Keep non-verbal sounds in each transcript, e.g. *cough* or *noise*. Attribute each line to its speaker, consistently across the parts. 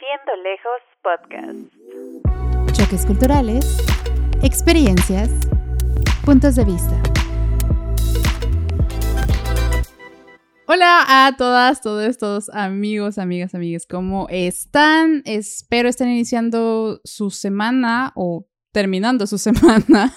Speaker 1: Viviendo Lejos Podcast.
Speaker 2: Choques culturales, experiencias, puntos de vista. Hola a todas, todos, todos, amigos, amigas, amigas, ¿cómo están? Espero estén iniciando su semana o terminando su *laughs* semana.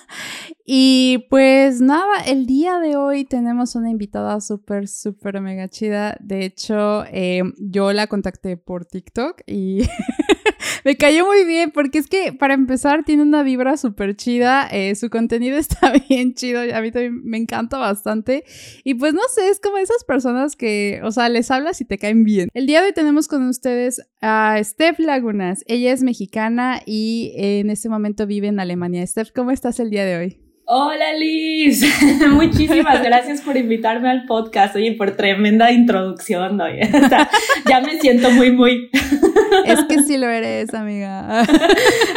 Speaker 2: Y pues nada, el día de hoy tenemos una invitada súper, súper mega chida. De hecho, eh, yo la contacté por TikTok y *laughs* me cayó muy bien porque es que para empezar tiene una vibra súper chida. Eh, su contenido *laughs* está bien chido. A mí también me encanta bastante. Y pues no sé, es como esas personas que, o sea, les hablas y te caen bien. El día de hoy tenemos con ustedes a Steph Lagunas. Ella es mexicana y en este momento vive en Alemania. Steph, ¿cómo estás el día de hoy?
Speaker 3: Hola Liz, *laughs* muchísimas gracias por invitarme al podcast, oye, por tremenda introducción, oye. *laughs* ya me siento muy, muy... *laughs*
Speaker 2: Es que sí lo eres, amiga.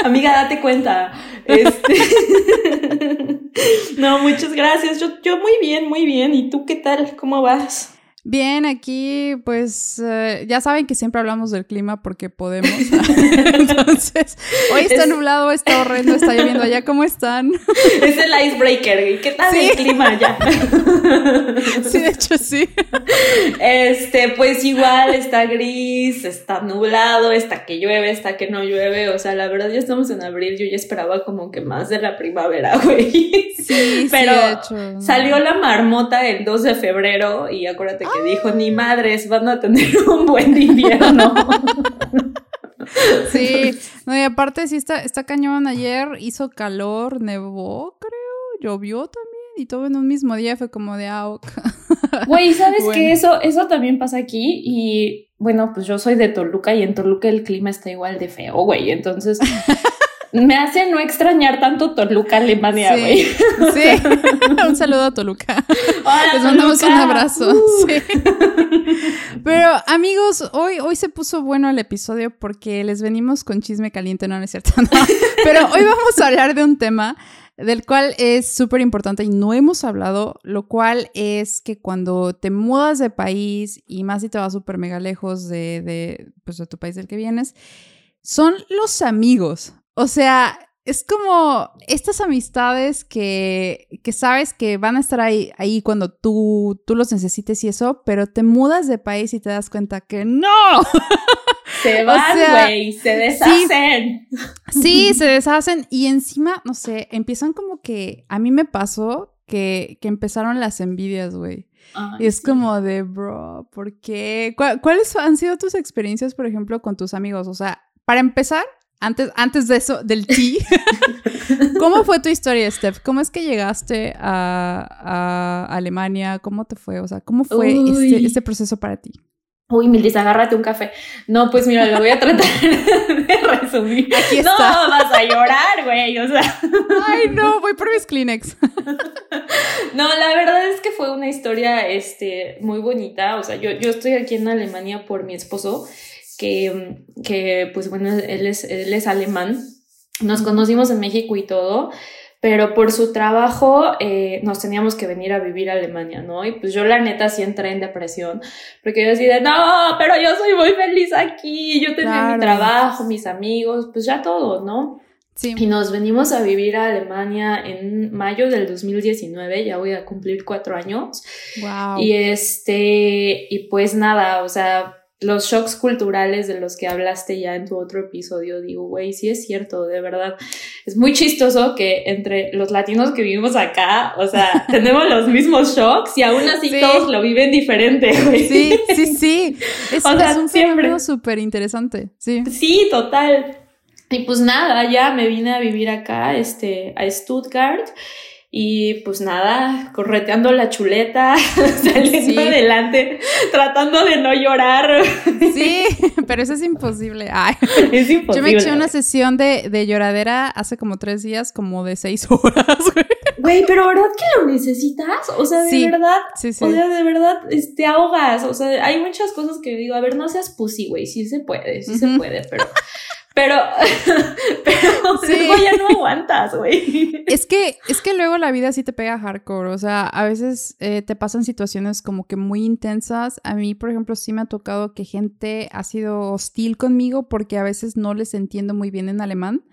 Speaker 3: amiga, date cuenta. Este... no, muchas gracias, yo, yo muy bien, muy bien. ¿Y tú qué tal? ¿Cómo vas?
Speaker 2: Bien, aquí pues eh, ya saben que siempre hablamos del clima porque podemos. *laughs* Entonces, hoy está nublado, está horrendo, está lloviendo allá. ¿Cómo están?
Speaker 3: Es el icebreaker. ¿Qué tal el clima allá? *laughs*
Speaker 2: Sí, de hecho sí.
Speaker 3: Este, pues igual está gris, está nublado, está que llueve, está que no llueve. O sea, la verdad ya estamos en abril. Yo ya esperaba como que más de la primavera, *laughs* güey.
Speaker 2: Sí,
Speaker 3: Pero
Speaker 2: sí, de hecho.
Speaker 3: salió la marmota el 2 de febrero y acuérdate que dijo, ni madres, van a tener *laughs* un buen invierno.
Speaker 2: Sí, no, y aparte sí está, está cañón. Ayer hizo calor, nevó, creo, llovió también. Y todo en un mismo día fue como de ah, ok. *laughs*
Speaker 3: Güey, ¿sabes
Speaker 2: Bueno.
Speaker 3: que eso, eso también pasa aquí? Y bueno, pues yo soy de Toluca y en Toluca el clima está igual de feo, güey. Entonces me hace no extrañar tanto Toluca, Alemania, güey.
Speaker 2: Sí, sí. *laughs* un saludo a Toluca.
Speaker 3: Hola,
Speaker 2: Les mandamos un abrazo.
Speaker 3: Uh.
Speaker 2: sí. Pero amigos, hoy, hoy se puso bueno el episodio porque les venimos con chisme caliente, no, no es cierto. no. *laughs* Pero hoy vamos a hablar de un tema del cual es súper importante y no hemos hablado, lo cual es que cuando te mudas de país y más si te vas súper mega lejos de, de, pues, de tu país del que vienes, son los amigos. O sea, es como estas amistades que, que sabes que van a estar ahí, ahí cuando tú, tú los necesites y eso, pero te mudas de país y te das cuenta que no. *laughs*
Speaker 3: Se
Speaker 2: O
Speaker 3: van,
Speaker 2: sea,
Speaker 3: güey, se deshacen.
Speaker 2: Sí, *laughs* se deshacen y encima, no sé, empiezan como que a mí me pasó que, que empezaron las envidias, güey.
Speaker 3: Ay,
Speaker 2: Y es
Speaker 3: sí.
Speaker 2: como de, bro, ¿por qué? ¿Cuál- ¿Cuáles han sido tus experiencias, por ejemplo, con tus amigos? O sea, para empezar, antes, antes de eso, del ti, *laughs* ¿cómo fue tu historia, Steph? ¿Cómo es que llegaste a, a Alemania? ¿Cómo te fue? O sea, ¿cómo fue este, este proceso para ti?
Speaker 3: Uy, Milis, agárrate un café. No, pues mira, lo voy a tratar *laughs* de resumir.
Speaker 2: Aquí
Speaker 3: No,
Speaker 2: está.
Speaker 3: vas a llorar, güey. O sea,
Speaker 2: Ay, no, voy por mis Kleenex. *laughs*
Speaker 3: no, la verdad es que fue una historia este, muy bonita. O sea, yo, yo estoy aquí en Alemania por mi esposo, que, que pues bueno, él es, él es alemán. Nos conocimos en México y todo, pero por su trabajo eh, nos teníamos que venir a vivir a Alemania, ¿no? Y pues yo la neta sí entré en depresión, porque yo decía, no, pero yo soy muy feliz aquí, yo tenía
Speaker 2: Claro.
Speaker 3: mi trabajo, mis amigos, pues ya todo, ¿no?
Speaker 2: Sí.
Speaker 3: Y nos venimos a vivir a Alemania en mayo del 2019, ya voy a cumplir cuatro años.
Speaker 2: Wow.
Speaker 3: Y este, y pues nada, o sea, los shocks culturales de los que hablaste ya en tu otro episodio, digo, güey, sí es cierto, de verdad. Es muy chistoso que entre los latinos que vivimos acá, o sea, *laughs* tenemos los mismos shocks y aún así
Speaker 2: Sí.
Speaker 3: todos lo viven diferente, güey.
Speaker 2: Sí, sí, sí. *laughs* Es,
Speaker 3: O sea,
Speaker 2: es un fenómeno súper interesante. Sí.
Speaker 3: Sí, total. Y pues nada, ya me vine a vivir acá, este, a Stuttgart. Y pues nada, correteando la chuleta, *laughs* saliendo
Speaker 2: Sí.
Speaker 3: adelante, tratando de no llorar.
Speaker 2: Sí, *laughs* pero eso es imposible. Ay. *laughs*
Speaker 3: Es imposible.
Speaker 2: Yo me eché una sesión de, de lloradera hace como tres días, como de seis horas, güey.
Speaker 3: Güey, pero ¿verdad que lo necesitas? O sea, de
Speaker 2: Sí,
Speaker 3: verdad.
Speaker 2: Sí, sí.
Speaker 3: O sea, de verdad, te ahogas. O sea, hay muchas cosas que digo, a ver, no seas pussy, güey. Sí se puede, sí se puede, pero. Pero, *laughs* pero luego ya no aguantas, güey. *laughs*
Speaker 2: Es que, es que luego la vida sí te pega hardcore. O sea, a veces eh, te pasan situaciones como que muy intensas. A mí, por ejemplo, sí me ha tocado que gente ha sido hostil conmigo porque a veces no les entiendo muy bien en alemán.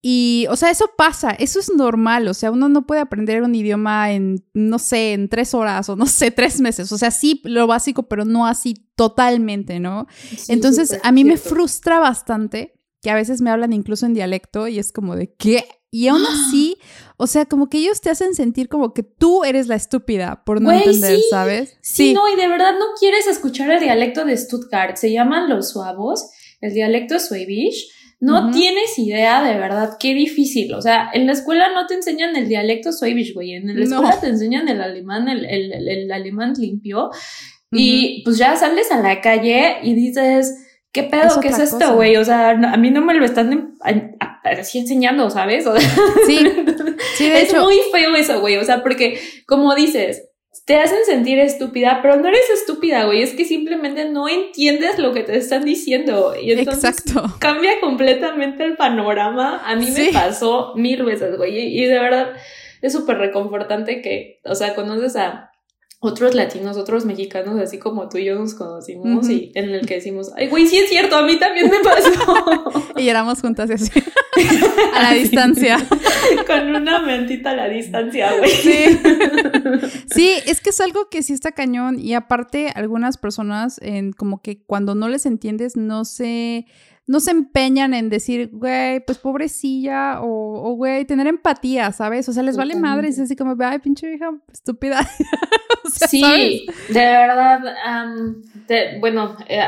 Speaker 2: Y, o sea, eso pasa, eso es normal, o sea, uno no puede aprender un idioma en, no sé, en tres horas o no sé, tres meses, o sea, sí, lo básico, pero no así totalmente, ¿no? Entonces, a mí me frustra bastante que a veces me hablan incluso en dialecto y es como de, ¿qué? Y aún *gasps* así, o sea, como que ellos te hacen sentir como que tú eres la estúpida por no entender, ¿sabes?
Speaker 3: Sí, sí, no, y de verdad no quieres escuchar el dialecto de Stuttgart, se llaman los suavos, el dialecto Schwäbisch no tienes idea de verdad qué difícil. O sea, en la escuela no te enseñan el dialecto Schwäbisch, güey. En la escuela te enseñan el alemán, el, el, alemán limpio. Y pues ya sales a la calle y dices, ¿qué pedo? ¿Qué es esto, güey? O sea, a mí no me lo están así enseñando, ¿sabes?
Speaker 2: sí, *laughs* sí, de
Speaker 3: es muy feo eso, güey. O sea, porque como dices, te hacen sentir estúpida, pero no eres estúpida, güey, es que simplemente no entiendes lo que te están diciendo. Y entonces Exacto. cambia completamente el panorama. A mí me pasó mil veces, güey, y, de verdad es súper reconfortante que, o sea, conoces a otros latinos, otros mexicanos, así como tú y yo nos conocimos y en el que decimos, ay, güey, sí es cierto, a mí también me pasó. *laughs*
Speaker 2: y éramos juntas así, *laughs* a la distancia. *laughs*
Speaker 3: Con una mentita a la distancia, güey.
Speaker 2: Sí. sí, es que es algo que sí está cañón y aparte algunas personas en como que cuando no les entiendes no se no se empeñan en decir, güey, pues pobrecilla, o, güey, tener empatía, ¿sabes? O sea, les vale madre, es así como, ay, pinche hija estúpida. *laughs*
Speaker 3: sí, de verdad, bueno, eh,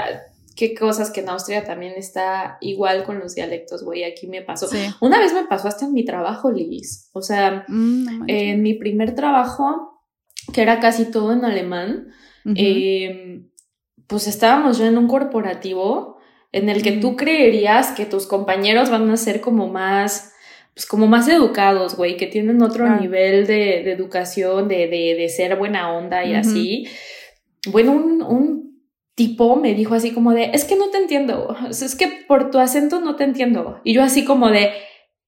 Speaker 3: qué cosas que en Austria también está igual con los dialectos, güey, aquí me pasó. Una vez me pasó hasta en mi trabajo, Liz, o sea, mm, en mi primer trabajo, que era casi todo en alemán, em, pues estábamos ya en un corporativo en el que tú creerías que tus compañeros van a ser como más, pues como más educados, güey, que tienen otro nivel de, educación, de, de, ser buena onda y así. Bueno, un, un, tipo me dijo así como de, es que no te entiendo, es que por tu acento no te entiendo. Y yo así como de,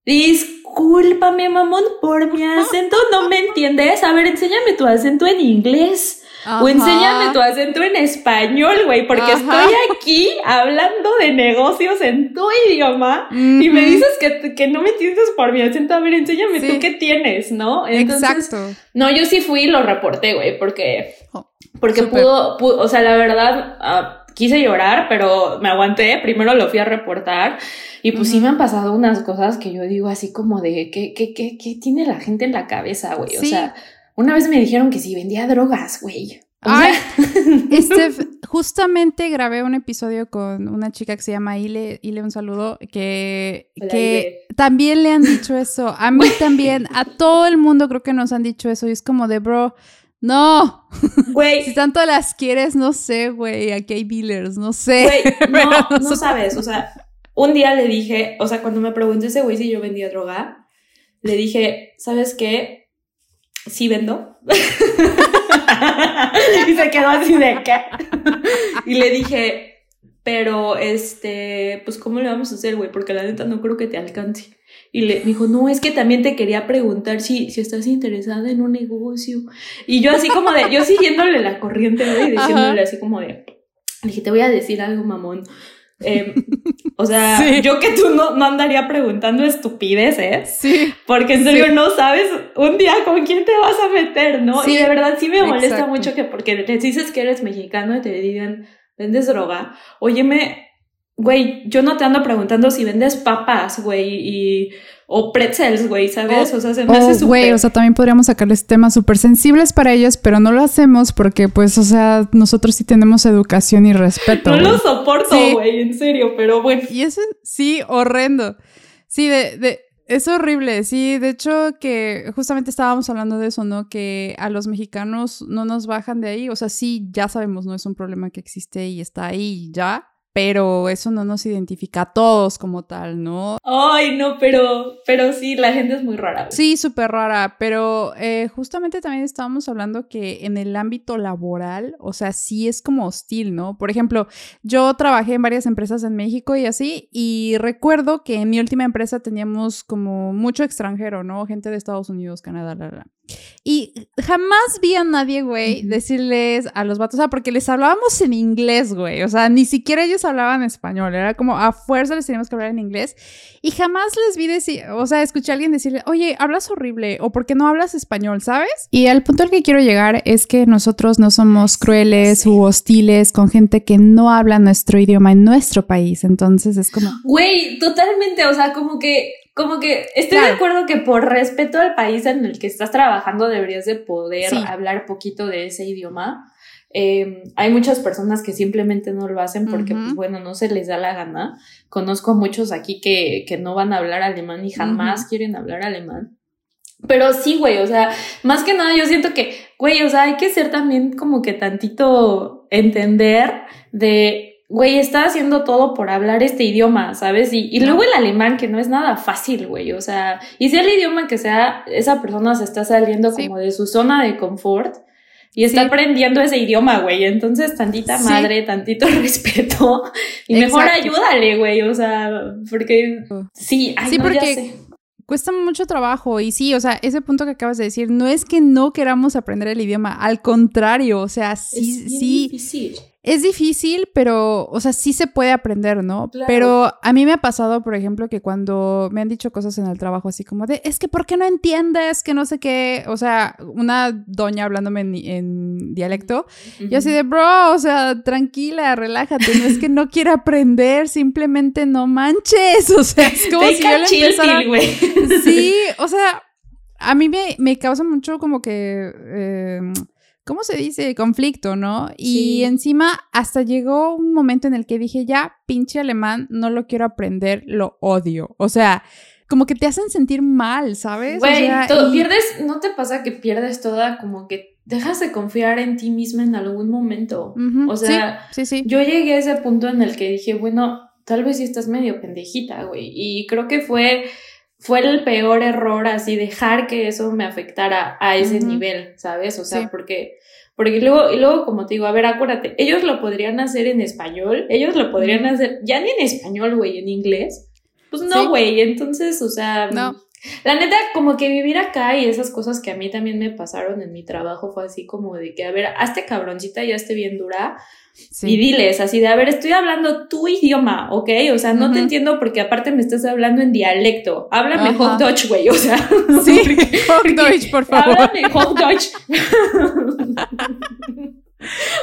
Speaker 3: discúlpame, mamón, por mi acento no me entiendes. A ver, enséñame tu acento en inglés. O enséñame tu acento en español, güey, porque estoy aquí hablando de negocios en tu idioma y me dices que, que, no me entiendes por mi acento. A ver, enséñame tú qué tienes, ¿no?
Speaker 2: Exacto.
Speaker 3: No, yo sí fui y lo reporté, güey, porque, oh, porque pudo, o sea, la verdad, ah, quise llorar, pero me aguanté. Primero lo fui a reportar y pues sí me han pasado unas cosas que yo digo así como de, ¿qué, qué, qué, qué tiene la gente en la cabeza, güey? O sea una vez me dijeron que sí vendía drogas, güey.
Speaker 2: Ay, *laughs* este, justamente grabé un episodio con una chica que se llama Ile, Ile un saludo, que, que también le han dicho *laughs* eso. A mí también, a todo el mundo creo que nos han dicho eso. Y es como de, bro, no. Güey. *laughs* si tanto las quieres, no sé, güey. Aquí hay dealers, no sé.
Speaker 3: Güey, no, no sabes. O sea, un día le dije, o sea, cuando me preguntó ese güey si yo vendía droga, le dije, ¿sabes qué? Sí vendo. *laughs* y se quedó así de qué. y le dije, pero este, pues ¿cómo le vamos a hacer, güey? Porque la neta no creo que te alcance. Y le dijo, no, es que también te quería preguntar si, si estás interesada en un negocio. Y yo así como de, yo siguiéndole la corriente, güey, diciéndole así como de, le dije, te voy a decir algo, mamón. Em, o sea, yo que tú no, no, andaría preguntando estupideces.
Speaker 2: Sí.
Speaker 3: Porque en serio no sabes un día con quién te vas a meter, ¿no? y de verdad sí me molesta mucho que porque te dices que eres mexicano y te digan, vendes droga. Óyeme, güey, yo no te ando preguntando si vendes papas, güey, y o pretzels, güey, ¿sabes? O, sea, se me hace súper...
Speaker 2: Güey, o sea, también podríamos sacarles temas súper sensibles para ellos, pero no lo hacemos porque, pues, o sea, nosotros sí tenemos educación y respeto.
Speaker 3: No lo soporto, güey, en serio, pero bueno.
Speaker 2: Y eso, sí, horrendo. Sí, de, de, es horrible, sí, de hecho que justamente estábamos hablando de eso, ¿no? Que a los mexicanos no nos bajan de ahí, o sea, sí, ya sabemos, no es un problema que existe y está ahí ya, pero eso no nos identifica a todos como tal, ¿no?
Speaker 3: Ay, no, pero, pero sí, la gente es muy rara.
Speaker 2: Sí, súper rara, pero eh, justamente también estábamos hablando que en el ámbito laboral, o sea, sí es como hostil, ¿no? Por ejemplo, yo trabajé en varias empresas en México y así, y recuerdo que en mi última empresa teníamos como mucho extranjero, ¿no? Gente de Estados Unidos, Canadá, la, la. Y jamás vi a nadie, güey, decirles a los vatos, o sea, porque les hablábamos en inglés, güey, o sea, ni siquiera ellos hablaban español, era como a fuerza les teníamos que hablar en inglés y jamás les vi decir, o sea, escuché a alguien decirle, oye, hablas horrible o ¿por qué no hablas español, sabes? Y al punto al que quiero llegar es que nosotros no somos crueles u hostiles con gente que no habla nuestro idioma en nuestro país, entonces es como...
Speaker 3: Güey, totalmente, o sea, como que como que estoy de acuerdo que por respeto al país en el que estás trabajando deberías de poder hablar poquito de ese idioma. Em, hay muchas personas que simplemente no lo hacen porque, pues bueno, no se les da la gana. Conozco a muchos aquí que, que no van a hablar alemán y jamás quieren hablar alemán. Pero sí, güey, o sea, más que nada yo siento que, güey, o sea, hay que ser también como que tantito entender de güey, está haciendo todo por hablar este idioma, ¿sabes? Y, y luego el alemán, que no es nada fácil, güey, o sea, y si el idioma que sea, esa persona se está saliendo como de su zona de confort y está aprendiendo ese idioma, güey, entonces tantita madre, tantito *laughs* respeto y mejor ayúdale, güey, o sea, porque sí,
Speaker 2: sí, porque... cuesta mucho trabajo y sí, o sea, ese punto que acabas de decir, no es que no queramos aprender el idioma, al contrario, o sea, sí,
Speaker 3: es
Speaker 2: sí.
Speaker 3: Difícil.
Speaker 2: Es difícil, pero, o sea, sí se puede aprender, ¿no? Pero a mí me ha pasado, por ejemplo, que cuando me han dicho cosas en el trabajo así como de, es que ¿por qué no entiendes? Que no sé qué, o sea, una doña hablándome en, dialecto, yo así de, bro, o sea, tranquila, relájate, no es que no quiera aprender, simplemente no manches, *laughs* o sea, es como si yo le empezara... Sí, o sea, a mí me, me causa mucho como que... Eh, ¿cómo se dice? Conflicto, ¿no? Y encima hasta llegó un momento en el que dije, ya, pinche alemán, no lo quiero aprender, lo odio. O sea, como que te hacen sentir mal, ¿sabes?
Speaker 3: Güey, pierdes, ¿no te pasa que pierdes toda como que dejas de confiar en ti misma en algún momento? O sea,
Speaker 2: sí, sí,
Speaker 3: yo llegué a ese punto en el que dije, bueno, tal vez sí estás medio pendejita, güey. Y creo que fue fue el peor error así dejar que eso me afectara a ese nivel, ¿sabes? O sea, porque porque luego y luego como te digo, a ver, acuérdate, ellos lo podrían hacer en español, ellos lo podrían hacer ya ni en español, güey, en inglés. Pues no, güey, entonces, o sea,
Speaker 2: no.
Speaker 3: La neta, como que vivir acá y esas cosas que a mí también me pasaron en mi trabajo fue así como de que, a ver, hazte cabroncita y hazte bien dura, y diles así de, a ver, estoy hablando tu idioma, ¿ok? O sea, no te entiendo porque aparte me estás hablando en dialecto. Háblame Hochdeutsch, güey, o sea. *laughs*
Speaker 2: Sí, *laughs* Hochdeutsch, por favor. *laughs*
Speaker 3: Háblame Hochdeutsch.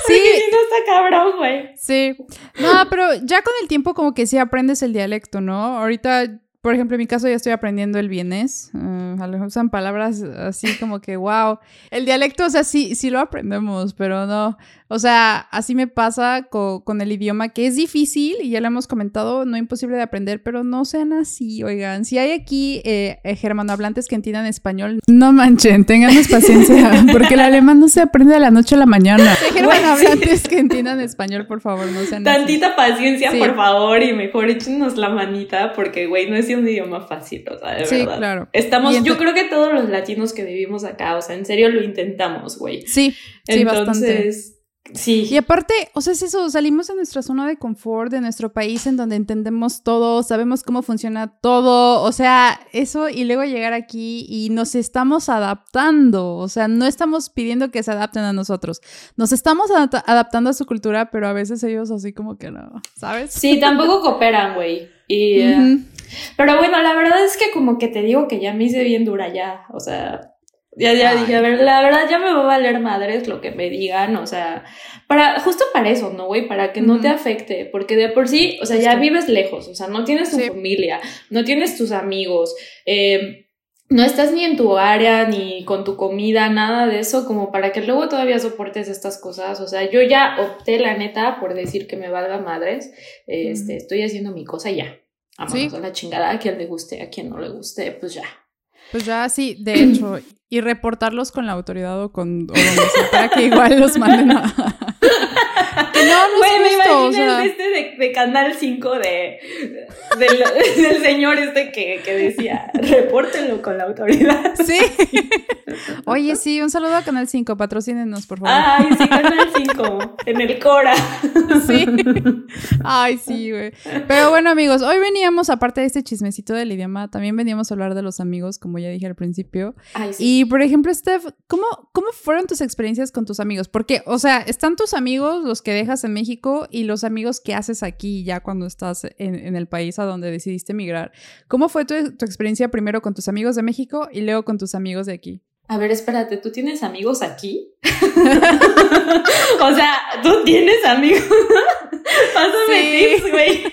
Speaker 3: Sí. si no está cabrón, güey.
Speaker 2: Sí. No, pero ya con el tiempo como que sí aprendes el dialecto, ¿no? Ahorita por ejemplo, en mi caso ya estoy aprendiendo el vienés. Uh, usan palabras así como que, wow. El dialecto, o sea, sí, sí lo aprendemos, pero no. O sea, así me pasa con, el idioma, que es difícil, y ya lo hemos comentado, no imposible de aprender, pero no sean así, oigan. Si hay aquí eh, eh, germanohablantes que entiendan español, no manchen, tenganos paciencia, *laughs* porque el alemán no se aprende de la noche a la mañana. Si hay germanohablantes que entiendan español, por favor, no sean
Speaker 3: Tantita paciencia, por favor, y mejor échenos la manita, porque, güey, no es un idioma fácil, o sea, de
Speaker 2: sí,
Speaker 3: verdad.
Speaker 2: claro.
Speaker 3: Estamos, yo creo que todos los latinos que vivimos acá, o sea, en serio lo intentamos, güey.
Speaker 2: Sí, sí, Entonces, bastante.
Speaker 3: Sí.
Speaker 2: Y aparte, o sea, es eso, salimos de nuestra zona de confort, de nuestro país en donde entendemos todo, sabemos cómo funciona todo, o sea, eso y luego llegar aquí y nos estamos adaptando, o sea, no estamos pidiendo que se adapten a nosotros, nos estamos adaptando a su cultura, pero a veces ellos así como que no, ¿sabes?
Speaker 3: Sí, tampoco cooperan, güey. Y, eh, Pero bueno, la verdad es que como que te digo que ya me hice bien dura ya, o sea, ya, ya dije, a ver, la verdad ya me va a valer madres lo que me digan, o sea, para, justo para eso, ¿no, güey? Para que no te afecte, porque de por sí, o sea, ya vives lejos, o sea, no tienes tu familia, no tienes tus amigos, eh, no estás ni en tu área, ni con tu comida, nada de eso, como para que luego todavía soportes estas cosas, o sea, yo ya opté, la neta, por decir que me valga madres, este, estoy haciendo mi cosa ya. Vámonos a la chingada, a quien le guste, a quien no le guste, pues ya.
Speaker 2: Pues ya sí, de hecho, y reportarlos con la autoridad o con o sea, para que igual los manden a... *laughs* Que no, no
Speaker 3: Güey, me
Speaker 2: es justo,
Speaker 3: imagino
Speaker 2: o sea.
Speaker 3: este de, de Canal 5 de, del, *laughs* del señor este que, que decía, repórtenlo con la autoridad.
Speaker 2: Sí. *laughs* Oye, sí, un saludo a Canal 5, patrocínenos, por favor.
Speaker 3: Ay, sí, Canal 5, en el Cora.
Speaker 2: Sí. Ay, sí, güey. Pero bueno, amigos, hoy veníamos, aparte de este chismecito del idioma, también veníamos a hablar de los amigos, como ya dije al principio.
Speaker 3: Ay, sí.
Speaker 2: Y, por ejemplo, Steph, ¿cómo, ¿cómo fueron tus experiencias con tus amigos? Porque, o sea, están tus amigos, los que dejas en México, y los amigos que haces aquí ya cuando estás en, en el país a donde decidiste emigrar. ¿Cómo fue tu, tu experiencia primero con tus amigos de México y luego con tus amigos de aquí?
Speaker 3: A ver, espérate, ¿tú tienes amigos aquí? *laughs* o sea, ¿tú tienes amigos? Pásame
Speaker 2: Sí.
Speaker 3: tips, güey.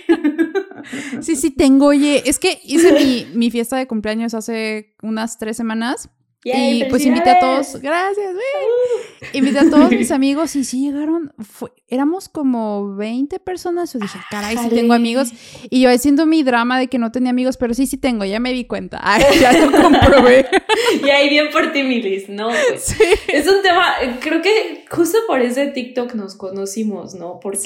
Speaker 2: Sí, sí, tengo. Oye, es que hice mi, mi fiesta de cumpleaños hace unas tres semanas.
Speaker 3: Yay,
Speaker 2: y pues invité a todos, gracias, güey. Invité a todos mis amigos y sí llegaron, fue- éramos como 20 personas. Yo dije, caray, sí tengo amigos. Y yo haciendo mi drama de que no tenía amigos, pero sí, sí tengo, ya me di cuenta. *laughs* Ay, ya lo comprobé. *laughs*
Speaker 3: Y ahí bien por ti, Milis, ¿no? Pues, *laughs*
Speaker 2: Sí.
Speaker 3: Es un tema, creo que justo por ese TikTok nos conocimos, ¿no? Porque,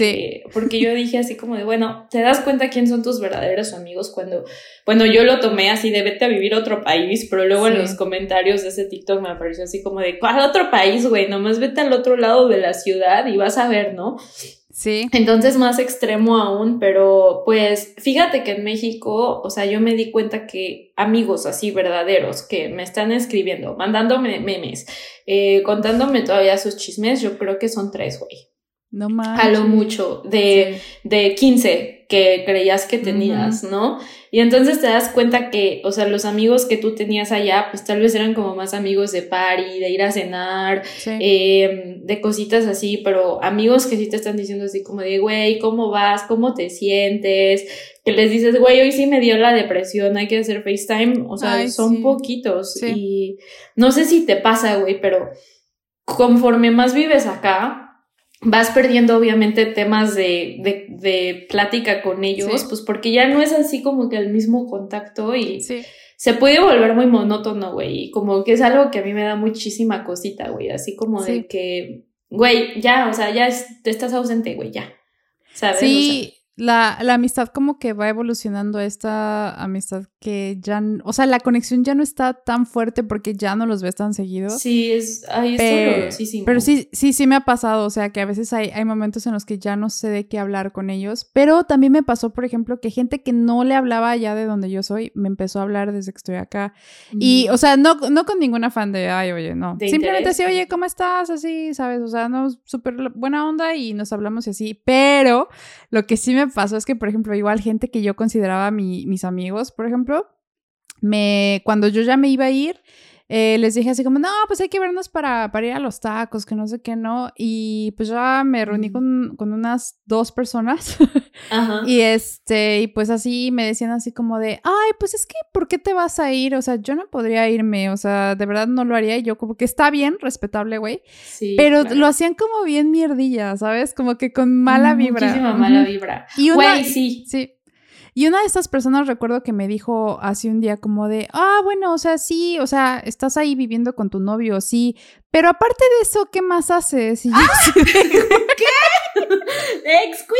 Speaker 2: Sí.
Speaker 3: porque yo dije así como de, bueno, te das cuenta quién son tus verdaderos amigos cuando, bueno, yo lo tomé así de vete a vivir a otro país, pero luego en los comentarios de ese TikTok me apareció así como de, ¿cuál otro país, güey? Nomás vete al otro lado de la ciudad y vas a ver, ¿no?
Speaker 2: Sí.
Speaker 3: Entonces más extremo aún, pero pues fíjate que en México, o sea, yo me di cuenta que amigos así verdaderos que me están escribiendo, mandándome memes, eh, contándome todavía sus chismes, yo creo que son tres, güey.
Speaker 2: No más.
Speaker 3: A lo mucho, de, de 15 que creías que tenías, ¿no? Y entonces te das cuenta que, o sea, los amigos que tú tenías allá, pues tal vez eran como más amigos de party, de ir a cenar,
Speaker 2: Sí.
Speaker 3: eh, de cositas así, pero amigos que sí te están diciendo así como de, güey, ¿cómo vas? ¿Cómo te sientes? Que les dices, güey, hoy sí me dio la depresión, hay que hacer FaceTime, o sea,
Speaker 2: Ay,
Speaker 3: son
Speaker 2: sí.
Speaker 3: poquitos
Speaker 2: Sí.
Speaker 3: y no sé si te pasa, güey, pero conforme más vives acá, vas perdiendo obviamente temas de, de, de plática con ellos,
Speaker 2: Sí.
Speaker 3: pues porque ya no es así como que el mismo contacto y
Speaker 2: Sí.
Speaker 3: se puede volver muy monótono, güey, y como que es algo que a mí me da muchísima cosita, güey, así como
Speaker 2: Sí.
Speaker 3: de que, güey, ya, o sea, ya es- te estás ausente, güey, ya, ¿sabes? O sea,
Speaker 2: Sí, la, la amistad como que va evolucionando esta amistad que ya, o sea, la conexión ya no está tan fuerte porque ya no los ves tan seguido.
Speaker 3: sí, es, ay, es
Speaker 2: Pero,
Speaker 3: dolorosísimo.
Speaker 2: pero sí, sí, sí me ha pasado, o sea, que a veces hay, hay momentos en los que ya no sé de qué hablar con ellos, pero también me pasó, por ejemplo, que gente que no le hablaba allá de donde yo soy, me empezó a hablar desde que estoy acá. Y, o sea, no, no con ningún afán de, ay, oye, no. Simplemente así, oye, ¿cómo estás? Así, ¿sabes? O sea, no, súper buena onda y nos hablamos y así. Pero lo que sí me pasó es que, por ejemplo, igual gente que yo consideraba mi- mis amigos, por ejemplo, me, cuando yo ya me iba a ir, eh, les dije así como, no, pues hay que vernos para, para ir a los tacos, que no sé qué, ¿no? Y pues ya me reuní
Speaker 3: Mm.
Speaker 2: con, con unas dos personas *laughs*
Speaker 3: Ajá.
Speaker 2: y este, y pues así me decían así como de, ay, pues es que, ¿por qué te vas a ir? O sea, yo no podría irme, o sea, de verdad no lo haría. Y yo como que está bien, respetable, güey.
Speaker 3: Sí,
Speaker 2: Pero
Speaker 3: claro.
Speaker 2: lo hacían como bien mierdilla, ¿sabes? Como que con mala vibra.
Speaker 3: Muchísima mala vibra.
Speaker 2: Y una,
Speaker 3: Güey, sí.
Speaker 2: Sí. Y una de estas personas recuerdo que me dijo así un día como de, ah, bueno, o sea, sí, o sea, estás ahí viviendo con tu novio, sí, pero aparte de eso, ¿qué más haces? Y yo así de, *laughs*
Speaker 3: Excuse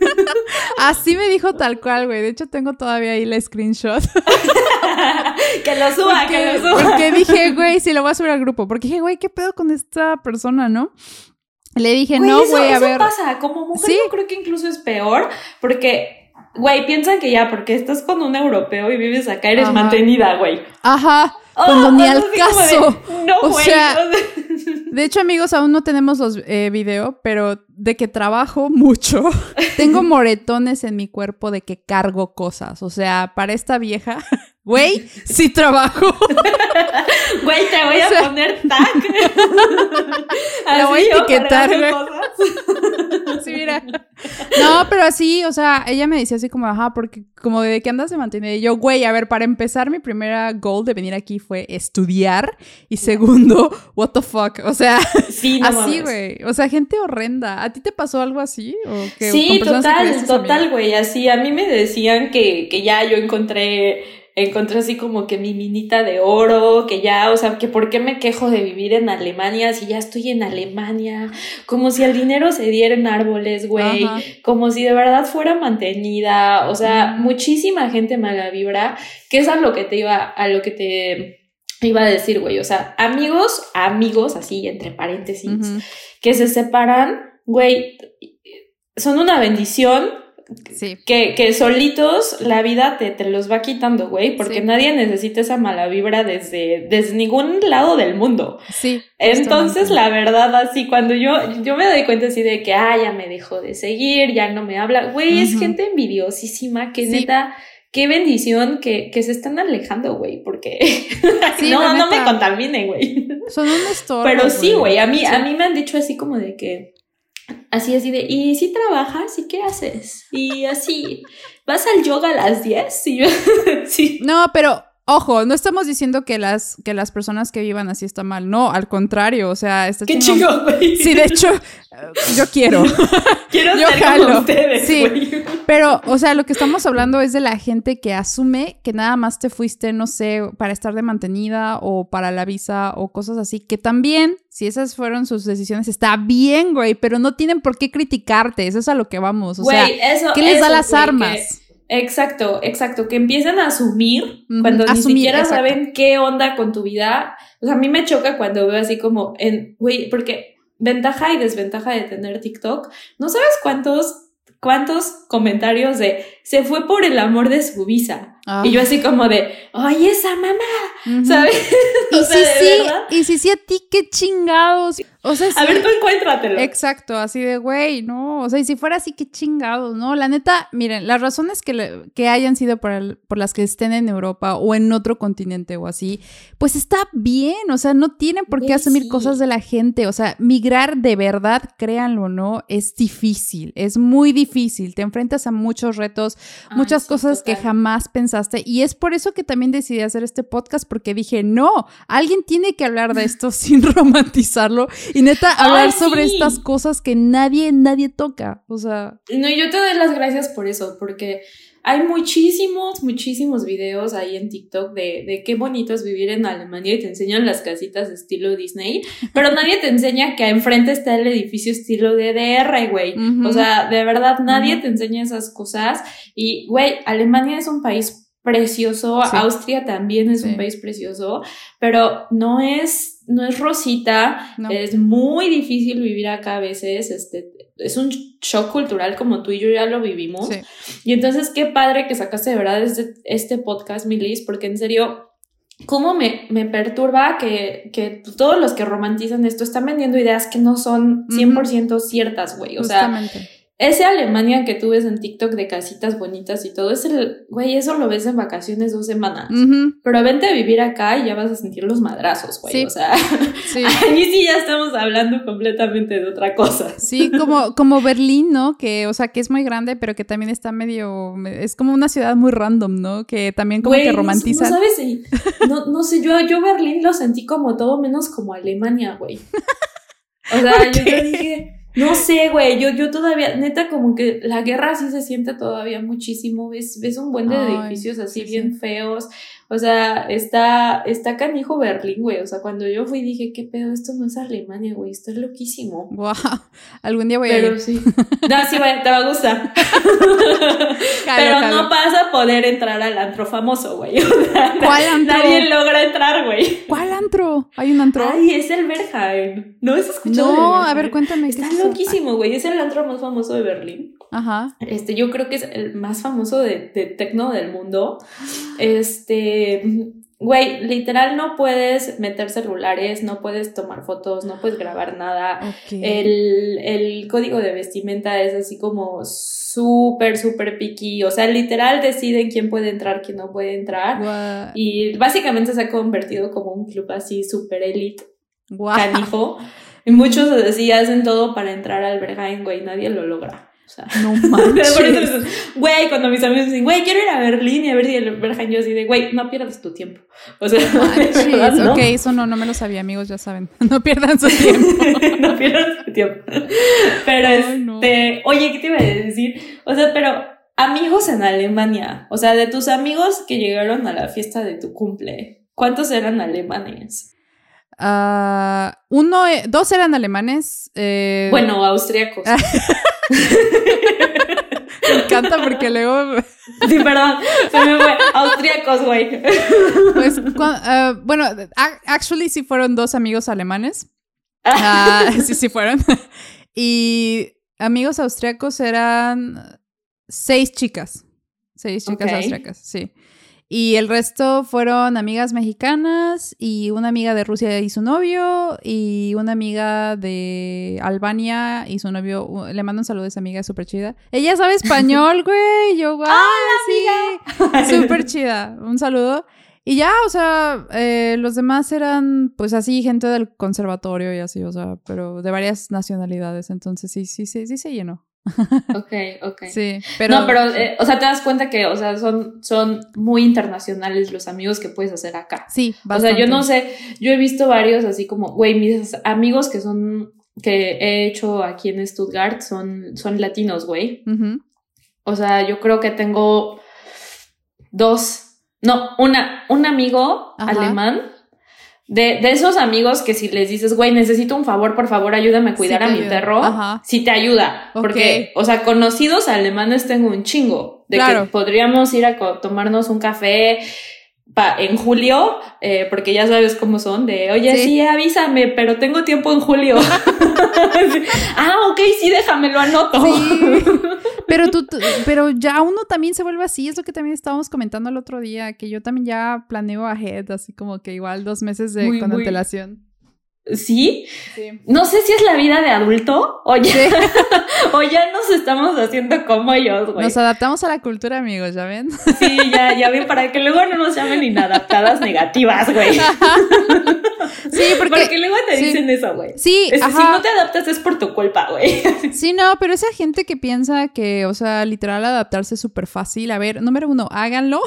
Speaker 3: *laughs*
Speaker 2: así me dijo tal cual, güey. De hecho, tengo todavía ahí el screenshot. *laughs*
Speaker 3: que lo suba, que lo suba.
Speaker 2: porque dije, güey, sí, lo voy a subir al grupo. Porque dije, güey, ¿qué pedo con esta persona, no? Le dije,
Speaker 3: Güey,
Speaker 2: no, güey, a
Speaker 3: eso
Speaker 2: ver.
Speaker 3: pasa. Como mujer,
Speaker 2: Sí.
Speaker 3: yo creo que incluso es peor, porque, güey, piensa que ya, porque estás con un europeo y vives acá, eres
Speaker 2: Ajá.
Speaker 3: mantenida, güey.
Speaker 2: Ajá,
Speaker 3: Oh,
Speaker 2: cuando ni al
Speaker 3: como de,
Speaker 2: caso.
Speaker 3: no,
Speaker 2: O
Speaker 3: güey.
Speaker 2: sea, De hecho, amigos, aún no tenemos los eh, video, pero de que trabajo mucho. *laughs* Tengo moretones en mi cuerpo de que cargo cosas. O sea, para esta vieja, *laughs* güey, sí trabajo. *laughs*
Speaker 3: Güey, te voy
Speaker 2: O
Speaker 3: a poner tag.
Speaker 2: La voy a etiquetar, güey. Sí, mira. No, pero así, o sea, ella me decía así como, ajá, porque como de que andas de mantener. Y yo, güey, a ver, para empezar, mi primera goal de venir aquí fue estudiar. Y segundo, what the fuck. O sea,
Speaker 3: Sí, no
Speaker 2: así, güey. O sea, gente horrenda. ¿A ti te pasó algo así? ¿O que
Speaker 3: Sí, total, total, güey. Así, a mí me decían que, que ya yo encontré encontré así como que mi minita de oro, que ya, o sea, que por qué me quejo de vivir en Alemania si ya estoy en Alemania, como si el dinero se diera en árboles, güey,
Speaker 2: Ajá.
Speaker 3: como si de verdad fuera mantenida, o sea,
Speaker 2: Mm.
Speaker 3: muchísima gente mala vibra, que es a lo que te iba, a lo que te iba a decir, güey, o sea, amigos, amigos, así entre paréntesis, que se separan, güey, son una bendición
Speaker 2: Sí.
Speaker 3: que, que solitos la vida te, te los va quitando, güey, porque
Speaker 2: Sí.
Speaker 3: nadie necesita esa mala vibra desde, desde ningún lado del mundo.
Speaker 2: Sí.
Speaker 3: Entonces,
Speaker 2: justamente.
Speaker 3: la verdad, así, cuando yo, yo me doy cuenta así de que, ah, ya me dejó de seguir, ya no me habla, güey, es gente envidiosísima que
Speaker 2: Sí.
Speaker 3: neta, qué bendición que, que se están alejando, güey, porque *laughs* no, no me
Speaker 2: neta.
Speaker 3: contamine, güey.
Speaker 2: Son un estorbo.
Speaker 3: Pero sí, güey, a mí, a mí me han dicho así como de que, así, así de, ¿y si trabajas? ¿Y qué haces? Y así, *laughs* ¿vas al yoga a las 10? Y yo, *laughs* sí.
Speaker 2: No, pero ojo, no estamos diciendo que las, que las personas que vivan así está mal. No, al contrario, o sea, está
Speaker 3: Qué
Speaker 2: chingón.
Speaker 3: chido, güey.
Speaker 2: Sí, de hecho, *laughs* yo quiero.
Speaker 3: Quiero
Speaker 2: yo
Speaker 3: ser
Speaker 2: jalo.
Speaker 3: como ustedes,
Speaker 2: Sí. Pero, o sea, lo que estamos hablando es de la gente que asume que nada más te fuiste, no sé, para estar de mantenida o para la visa o cosas así, que también, si esas fueron sus decisiones, está bien, güey, pero no tienen por qué criticarte, eso es a lo que vamos. O sea,
Speaker 3: eso,
Speaker 2: ¿qué les da las armas?
Speaker 3: que- Exacto, exacto, que empiezan a asumir cuando ni siquiera
Speaker 2: exacto.
Speaker 3: saben qué onda con tu vida. O sea, a mí me choca cuando veo así como en, güey, porque ventaja y desventaja de tener TikTok, no sabes cuántos cuántos comentarios de se fue por el amor de su visa.
Speaker 2: Ah.
Speaker 3: Y yo así como de, ay, esa mamá. ¿sabes? *laughs*
Speaker 2: Y
Speaker 3: O sea,
Speaker 2: si sí,
Speaker 3: verdad.
Speaker 2: y si sí a ti, qué chingados. O sea,
Speaker 3: A ver, tú encuéntratelo.
Speaker 2: Exacto, así de, güey, no, o sea, y si fuera así, qué chingados, ¿no? La neta, miren, las razones que, le- que hayan sido por, el- por las que estén en Europa o en otro continente o así, pues está bien, o sea, no tienen por qué asumir
Speaker 3: sí.
Speaker 2: cosas de la gente, o sea, migrar de verdad, créanlo o no, es difícil, es muy difícil, te enfrentas a muchos retos,
Speaker 3: Ay,
Speaker 2: muchas
Speaker 3: sí,
Speaker 2: cosas que jamás pensaste. Y es por eso que también decidí hacer este podcast, porque dije, no, alguien tiene que hablar de esto *laughs* sin romantizarlo y neta hablar
Speaker 3: Ay,
Speaker 2: sobre estas cosas que nadie, nadie toca. O sea,
Speaker 3: No, yo te doy las gracias por eso, porque hay muchísimos, muchísimos videos ahí en TikTok de, de qué bonito es vivir en Alemania y te enseñan las casitas de estilo Disney, pero nadie te enseña que enfrente está el edificio estilo DDR, güey. O sea, de verdad, nadie te enseña esas cosas. Y, güey, Alemania es un país precioso,
Speaker 2: Sí.
Speaker 3: Austria también es
Speaker 2: Sí.
Speaker 3: un país precioso, pero no es, no es rosita,
Speaker 2: No.
Speaker 3: es muy difícil vivir acá a veces, este, es un shock cultural como tú y yo ya lo vivimos.
Speaker 2: sí.
Speaker 3: Y entonces, qué padre que sacaste de verdad este, este podcast, Milis, porque en serio, cómo me, me perturba que, que todos los que romantizan esto están vendiendo ideas que no son 100% ciertas, güey. O sea. Ese Alemania que tú ves en TikTok de casitas bonitas y todo, es el, güey, eso lo ves en vacaciones dos semanas. Pero vente a vivir acá y ya vas a sentir los madrazos, güey.
Speaker 2: Sí.
Speaker 3: O sea, *laughs*
Speaker 2: sí.
Speaker 3: ahí sí ya estamos hablando completamente de otra cosa.
Speaker 2: Sí, como, como Berlín, ¿no? Que, o sea, que es muy grande, pero que también está medio. Es como una ciudad muy random, ¿no? Que también como
Speaker 3: Güey,
Speaker 2: que
Speaker 3: no-
Speaker 2: romantizan.
Speaker 3: No, sabes, no, no sé, yo, yo Berlín lo sentí como todo menos como Alemania, güey. *laughs* O sea, yo, yo dije, no sé, güey, yo, yo todavía, neta, como que la guerra sí se siente todavía muchísimo, ves, ves un buen de
Speaker 2: Ay,
Speaker 3: edificios así
Speaker 2: sí,
Speaker 3: bien feos, o sea, está, está canijo Berlín, güey, o sea, cuando yo fui dije, qué pedo, esto no es Alemania, güey, esto es loquísimo.
Speaker 2: Wow. *laughs* Algún día voy a
Speaker 3: Pero
Speaker 2: ir.
Speaker 3: sí. *laughs* No, sí, güey, te va a gustar. *laughs* Pero no vas a poder entrar al antro famoso, güey. O sea,
Speaker 2: ¿Cuál antro?
Speaker 3: Nadie logra entrar, güey.
Speaker 2: ¿Cuál antro? ¿Hay un antro?
Speaker 3: Ay, es el Berghain. ¿No has escuchado?
Speaker 2: no, a ver, cuéntame. ¿qué
Speaker 3: Está loquísimo, güey. Es el antro más famoso de Berlín.
Speaker 2: Ajá.
Speaker 3: Este, yo creo que es el más famoso de, de tecno del mundo. Este, güey, literal no puedes meter celulares, no puedes tomar fotos, no puedes grabar nada. El, el código de vestimenta es así como súper, súper picky. O sea, literal deciden quién puede entrar, quién no puede entrar. Y básicamente se ha convertido como un club así súper elite, canijo. Y muchos así hacen todo para entrar al Berghain, güey, nadie lo logra. O sea,
Speaker 2: No *laughs* manches.
Speaker 3: güey, cuando mis amigos dicen, güey, quiero ir a Berlín y a ver si el Berghain, yo así de, güey, no pierdas tu tiempo. O sea,
Speaker 2: Manches. *laughs*
Speaker 3: de verdad, ¿no?
Speaker 2: Ok, eso no, no me lo sabía, amigos, ya saben. *laughs* No pierdan su tiempo.
Speaker 3: no pierdas tu tiempo. Pero
Speaker 2: Ay, no.
Speaker 3: este, oye, ¿qué te iba a decir? O sea, pero amigos en Alemania. O sea, de tus amigos que llegaron a la fiesta de tu cumple, ¿cuántos eran alemanes?
Speaker 2: Uh, uno, e, dos eran alemanes. Eh...
Speaker 3: Bueno, austriacos.
Speaker 2: Me encanta porque luego.
Speaker 3: Sí, perdón, se me fue. Austriacos, güey.
Speaker 2: Pues, uh, bueno, actually sí fueron dos amigos alemanes. Uh, *laughs* sí, sí fueron. y amigos austriacos eran seis chicas. Seis chicas okay. austriacas, sí. Y el resto fueron amigas mexicanas y una amiga de Rusia y su novio y una amiga de Albania y su novio. Le mando un saludo a esa amiga, súper chida. Ella sabe *laughs* español, güey. Yo, guau, ah, sí. Súper chida. Un saludo. Y ya, o sea, eh, los demás eran, pues así, gente del conservatorio y así, o sea, pero de varias nacionalidades. Entonces sí, sí, sí, sí se llenó.
Speaker 3: Ok, ok. *laughs*
Speaker 2: Sí, pero...
Speaker 3: No, pero, eh, o sea, te das cuenta que, o sea, son, son muy internacionales los amigos que puedes hacer acá.
Speaker 2: Sí,
Speaker 3: bastante. O sea, yo no sé, yo he visto varios así como, güey, mis amigos que son, que he hecho aquí en Stuttgart son, son latinos, güey.
Speaker 2: Uh -huh.
Speaker 3: O sea, yo creo que tengo dos, no, una, un amigo
Speaker 2: Ajá.
Speaker 3: alemán de, de, esos amigos que si les dices, güey, necesito un favor, por favor, ayúdame a cuidar
Speaker 2: sí
Speaker 3: a mi
Speaker 2: ayuda.
Speaker 3: perro,
Speaker 2: Ajá.
Speaker 3: si te ayuda. Porque, o sea, conocidos alemanes tengo un chingo. De
Speaker 2: Claro.
Speaker 3: que podríamos ir a tomarnos un café pa- en julio, eh, porque ya sabes cómo son, de, oye,
Speaker 2: Sí.
Speaker 3: sí. avísame, pero tengo tiempo en julio. *laughs* *laughs* ah, ok, sí, déjame, lo anoto.
Speaker 2: Sí. *laughs* Pero tú, pero ya uno también se vuelve así, es lo que también estábamos comentando el otro día, que yo también ya planeo ahead, así como que igual dos meses de,
Speaker 3: Muy,
Speaker 2: con
Speaker 3: muy-
Speaker 2: antelación.
Speaker 3: ¿Sí?
Speaker 2: Sí.
Speaker 3: No sé si es la vida de adulto o ya, *laughs* o ya nos estamos haciendo como ellos, güey.
Speaker 2: Nos adaptamos a la cultura, amigos, ¿ya ven?
Speaker 3: Sí, ya, ya ven, para que luego no nos llamen inadaptadas negativas, güey. *laughs*
Speaker 2: Sí, porque...
Speaker 3: Porque luego te
Speaker 2: sí.
Speaker 3: dicen eso, güey.
Speaker 2: Sí,
Speaker 3: Es- Si
Speaker 2: ajá.
Speaker 3: no te adaptas es por tu culpa, güey. *laughs*
Speaker 2: Sí, no, pero esa gente que piensa que, o sea, literal adaptarse es súper fácil. A ver, número uno, háganlo.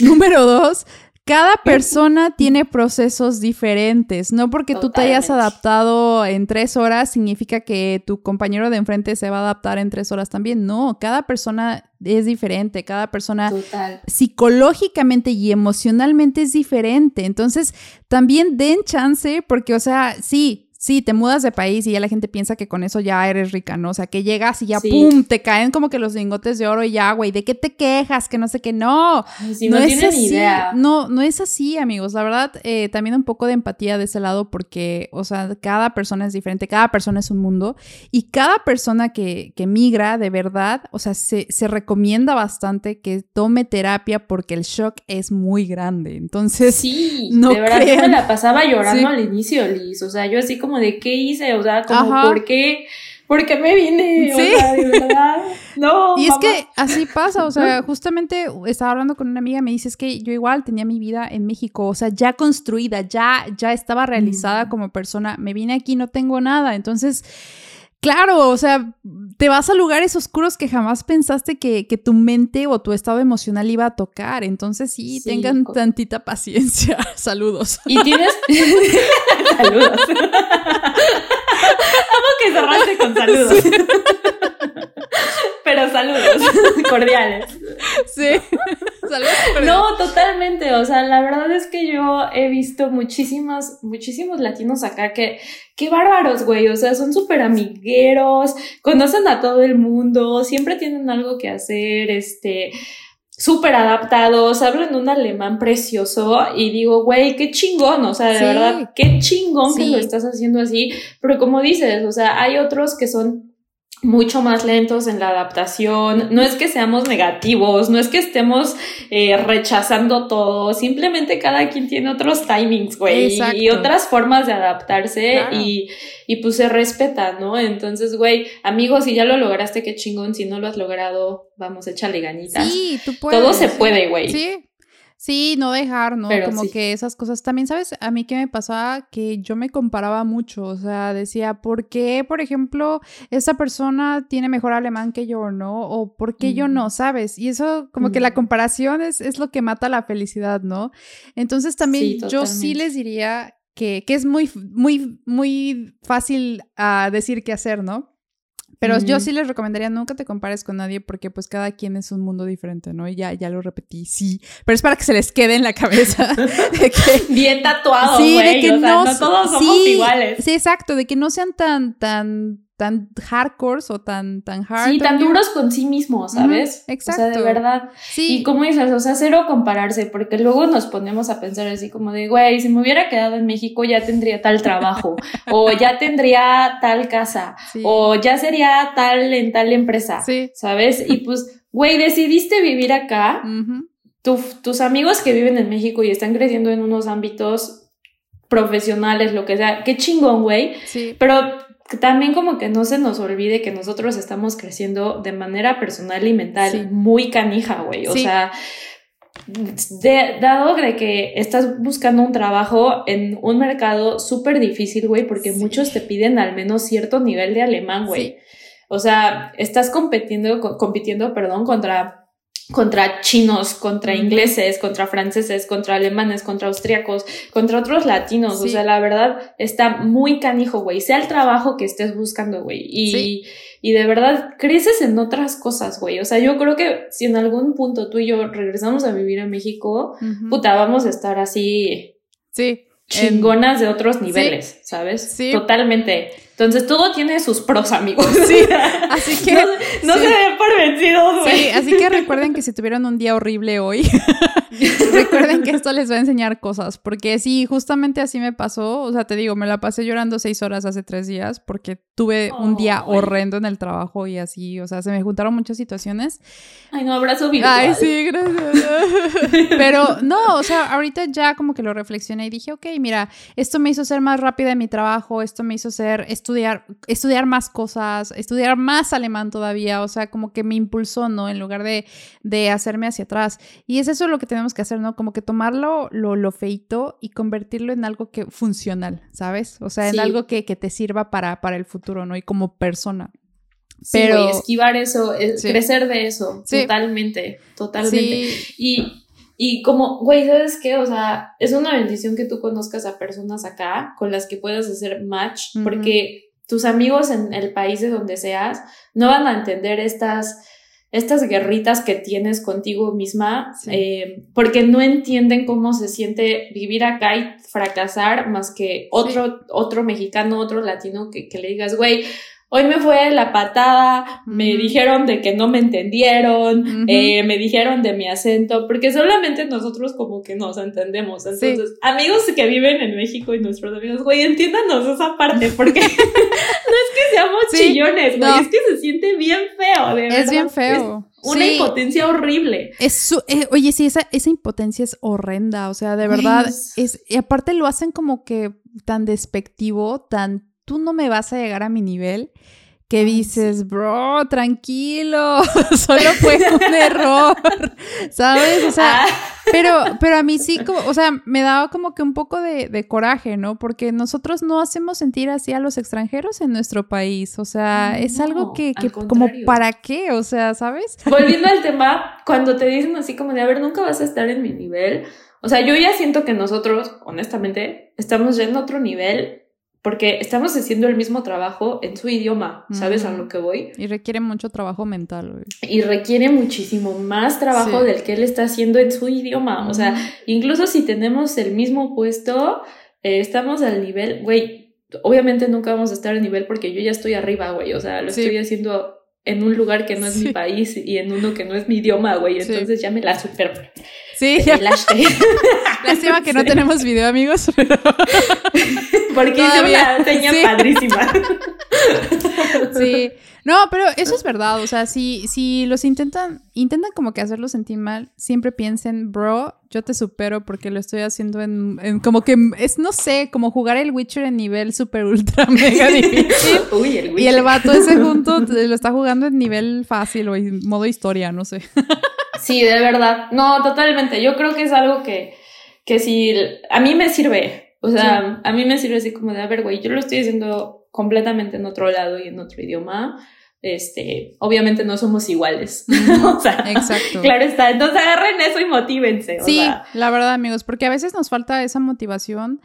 Speaker 2: número dos, cada persona tiene procesos diferentes. No porque tú te hayas adaptado en tres horas significa que tu compañero de enfrente se va a adaptar en tres horas también. No, cada persona es diferente, cada persona
Speaker 3: Total.
Speaker 2: psicológicamente y emocionalmente es diferente. Entonces, también den chance, porque, o sea, sí, sí, te mudas de país y ya la gente piensa que con eso ya eres rica, ¿no? O sea, que llegas y ya,
Speaker 3: Sí.
Speaker 2: ¡pum!, te caen como que los lingotes de oro y ya, güey, ¿de qué te quejas? Que no sé qué, no.
Speaker 3: Ay, si no, tienen
Speaker 2: así.
Speaker 3: idea.
Speaker 2: No, no es así, amigos. La verdad, eh, también un poco de empatía de ese lado porque, o sea, cada persona es diferente, cada persona es un mundo y cada persona que, que migra, de verdad, o sea, se, se recomienda bastante que tome terapia porque el shock es muy grande. Entonces,
Speaker 3: Sí,
Speaker 2: no
Speaker 3: de verdad yo
Speaker 2: crean.
Speaker 3: me la pasaba llorando
Speaker 2: Sí.
Speaker 3: al inicio, Liz. O sea, yo así como de qué hice, o sea, como
Speaker 2: Ajá.
Speaker 3: por qué, por qué me vine, o
Speaker 2: Sí.
Speaker 3: sea, de verdad. *laughs* No.
Speaker 2: Y es que así pasa, o sea, justamente estaba hablando con una amiga, me dice, es que yo igual tenía mi vida en México, o sea, ya construida, ya, ya estaba realizada
Speaker 3: Mm.
Speaker 2: como persona, me vine aquí, no tengo nada, entonces, claro, o sea, te vas a lugares oscuros que jamás pensaste que, que tu mente o tu estado emocional iba a tocar, entonces sí,
Speaker 3: Sí,
Speaker 2: tengan tantita paciencia, *laughs* saludos.
Speaker 3: Y tienes. *laughs* saludos. *laughs* Amo que cerraste con saludos. Pero saludos *laughs* cordiales.
Speaker 2: Sí, saludos.
Speaker 3: No, totalmente. O sea, la verdad es que yo he visto muchísimos, muchísimos latinos acá que, qué bárbaros, güey. O sea, son súper amigueros, conocen a todo el mundo, siempre tienen algo que hacer, este, súper adaptados, hablan un alemán precioso y digo, güey, qué chingón. O sea, de
Speaker 2: Sí.
Speaker 3: verdad, qué chingón que lo estás haciendo así. Pero como dices, o sea, hay otros que son mucho más lentos en la adaptación. No es que seamos negativos, no es que estemos eh, rechazando todo, simplemente cada quien tiene otros timings, güey, y, otras formas de adaptarse
Speaker 2: Claro.
Speaker 3: y, y pues se respeta, ¿no? Entonces, güey, amigos, si ya lo lograste, qué chingón, si no lo has logrado, vamos, échale ganitas.
Speaker 2: Sí, tú puedes.
Speaker 3: Todo se puede, güey.
Speaker 2: Sí. Sí, no dejar, ¿no?
Speaker 3: Pero
Speaker 2: Como
Speaker 3: sí.
Speaker 2: que esas cosas. También, ¿sabes? A mí que me pasaba que yo me comparaba mucho. O sea, decía, ¿por qué, por ejemplo, esta persona tiene mejor alemán que yo, ¿no? O ¿por qué yo no, sabes? Y eso, como que la comparación es, es lo que mata la felicidad, ¿no? Entonces también
Speaker 3: Sí,
Speaker 2: yo sí les diría que, que es muy, muy, muy fácil ah, decir qué hacer, ¿no? Pero yo sí les recomendaría nunca te compares con nadie porque pues cada quien es un mundo diferente, ¿no? Y ya, ya lo repetí, sí. Pero es para que se les quede en la cabeza *laughs* de que
Speaker 3: Bien tatuado,
Speaker 2: sí, de que
Speaker 3: o sea,
Speaker 2: no,
Speaker 3: no todos somos
Speaker 2: sí,
Speaker 3: iguales.
Speaker 2: Sí, exacto, de que no sean tan, tan, tan hardcore o tan, tan hard.
Speaker 3: Sí, tan duros con sí mismos, ¿sabes?
Speaker 2: Ujú,
Speaker 3: O sea, de
Speaker 2: exacto.
Speaker 3: verdad.
Speaker 2: Sí,
Speaker 3: Y como dices, o sea, cero compararse, porque luego nos ponemos a pensar así como de, güey, si me hubiera quedado en México ya tendría tal trabajo, *laughs* o ya tendría tal casa,
Speaker 2: sí,
Speaker 3: o ya sería tal en tal empresa,
Speaker 2: sí.
Speaker 3: ¿sabes? Y pues, güey, decidiste vivir acá, tu- tus amigos que viven en México y están creciendo en unos ámbitos profesionales, lo que sea, qué chingón, güey,
Speaker 2: sí,
Speaker 3: pero también como que no se nos olvide que nosotros estamos creciendo de manera personal y mental
Speaker 2: Sí.
Speaker 3: muy canija, güey. O
Speaker 2: Sí.
Speaker 3: sea, de- dado de que estás buscando un trabajo en un mercado súper difícil, güey, porque
Speaker 2: Sí.
Speaker 3: muchos te piden al menos cierto nivel de alemán, güey. O sea, estás compitiendo, co- compitiendo, perdón, contra contra chinos, contra ingleses, contra franceses, contra alemanes, contra austriacos, contra otros latinos. O sea, la verdad está muy canijo, güey. Sea el trabajo que estés buscando, güey. Y,
Speaker 2: Sí.
Speaker 3: y de verdad creces en otras cosas, güey. O sea, yo creo que si en algún punto tú y yo regresamos a vivir a México, puta, vamos a estar así
Speaker 2: sí. en-
Speaker 3: chingonas de otros niveles, ¿sabes?
Speaker 2: Sí.
Speaker 3: Totalmente. Entonces todo tiene sus pros, amigos. *laughs*
Speaker 2: Sí, *laughs* Así que.
Speaker 3: no no
Speaker 2: sí.
Speaker 3: se den por vencidos, güey.
Speaker 2: Sí, así que recuerden que si tuvieron un día horrible hoy, *laughs* recuerden que esto les va a enseñar cosas, porque sí, justamente así me pasó, o sea, te digo, me la pasé llorando seis horas hace tres días porque tuve un día horrendo en el trabajo y así, o sea, se me juntaron muchas situaciones.
Speaker 3: Ay, no, abrazo virtual.
Speaker 2: Ay, sí, gracias. Pero no, o sea, ahorita ya como que lo reflexioné y dije, ok, mira, esto me hizo ser más rápida en mi trabajo, esto me hizo ser estudiar, estudiar más cosas, estudiar más alemán todavía, o sea, como que me impulsó, ¿no? En lugar de, de hacerme hacia atrás. Y es eso lo que tenemos que hacer, ¿no? Como que tomarlo lo, lo feito y convertirlo en algo que funcional, ¿sabes? O sea, en
Speaker 3: Sí.
Speaker 2: algo que, que te sirva para, para el futuro, ¿no? Y como persona.
Speaker 3: Sí,
Speaker 2: pero-
Speaker 3: esquivar eso, es-
Speaker 2: Sí.
Speaker 3: crecer de eso,
Speaker 2: Sí.
Speaker 3: totalmente, totalmente. Y, y como, güey, ¿sabes qué? O sea, es una bendición que tú conozcas a personas acá con las que puedas hacer match, porque tus amigos en el país de donde seas no van a entender estas, estas guerritas que tienes contigo misma,
Speaker 2: Sí.
Speaker 3: eh, porque no entienden cómo se siente vivir acá y fracasar más que otro, otro mexicano, otro latino que, que le digas, güey, hoy me fue la patada, me dijeron de que no me entendieron, eh, me dijeron de mi acento, porque solamente nosotros como que nos entendemos. Entonces, amigos que viven en México y nuestros amigos, güey, entiéndanos esa parte, porque *laughs* no es que seamos
Speaker 2: Sí,
Speaker 3: chillones, güey,
Speaker 2: no.
Speaker 3: es que se siente bien feo, de verdad.
Speaker 2: es bien feo.
Speaker 3: Es una
Speaker 2: Sí.
Speaker 3: impotencia horrible.
Speaker 2: Es su- eh, oye, sí, esa, esa impotencia es horrenda, o sea, de verdad,
Speaker 3: es,
Speaker 2: y aparte lo hacen como que tan despectivo, tan, tú no me vas a llegar a mi nivel, que dices, bro, tranquilo, *laughs* solo fue un *laughs* error, ¿sabes? O sea,
Speaker 3: Ah,
Speaker 2: pero, pero a mí sí, como, o sea, me daba como que un poco de, de coraje, ¿no? Porque nosotros no hacemos sentir así a los extranjeros en nuestro país, o sea, es algo que, que como. ¿para qué? O sea, ¿sabes?
Speaker 3: volviendo al tema, cuando te dicen así como de, a ver, nunca vas a estar en mi nivel, o sea, yo ya siento que nosotros, honestamente, estamos ya en otro nivel porque estamos haciendo el mismo trabajo en su idioma, ¿sabes a lo que voy?
Speaker 2: Y requiere mucho trabajo mental, güey.
Speaker 3: Y requiere muchísimo más trabajo
Speaker 2: Sí.
Speaker 3: del que él está haciendo en su idioma. O sea, incluso si tenemos el mismo puesto, eh, estamos al nivel, güey, obviamente nunca vamos a estar al nivel porque yo ya estoy arriba, güey. O sea, lo
Speaker 2: Sí.
Speaker 3: estoy haciendo en un lugar que no es
Speaker 2: Sí.
Speaker 3: mi país y en uno que no es mi idioma, güey. Entonces ya me la super
Speaker 2: Sí, ya. *laughs* Lástima que no
Speaker 3: Sí.
Speaker 2: tenemos video, amigos. *laughs* pero-
Speaker 3: Porque
Speaker 2: Todavía,
Speaker 3: una seña
Speaker 2: sí.
Speaker 3: padrísima. *laughs*
Speaker 2: Sí. No, pero eso es verdad. O sea, si, si los intentan, intentan como que hacerlo sentir mal, siempre piensen, bro, yo te supero porque lo estoy haciendo en, en como que es, no sé, como jugar el Witcher en nivel super ultra mega difícil.
Speaker 3: Uy, el
Speaker 2: Y
Speaker 3: Witcher.
Speaker 2: el vato ese junto lo está jugando en nivel fácil o en modo historia, no sé.
Speaker 3: Sí, de verdad. No, totalmente. Yo creo que es algo que, que si a mí me sirve. O sea, a mí me sirve así como de, a ver, güey, yo lo estoy haciendo completamente en otro lado y en otro idioma. Este, obviamente no somos iguales. *laughs* o sea,
Speaker 2: Exacto.
Speaker 3: claro está. Entonces agarren eso y motívense. o
Speaker 2: Sí,
Speaker 3: sea.
Speaker 2: la verdad, amigos, porque a veces nos falta esa motivación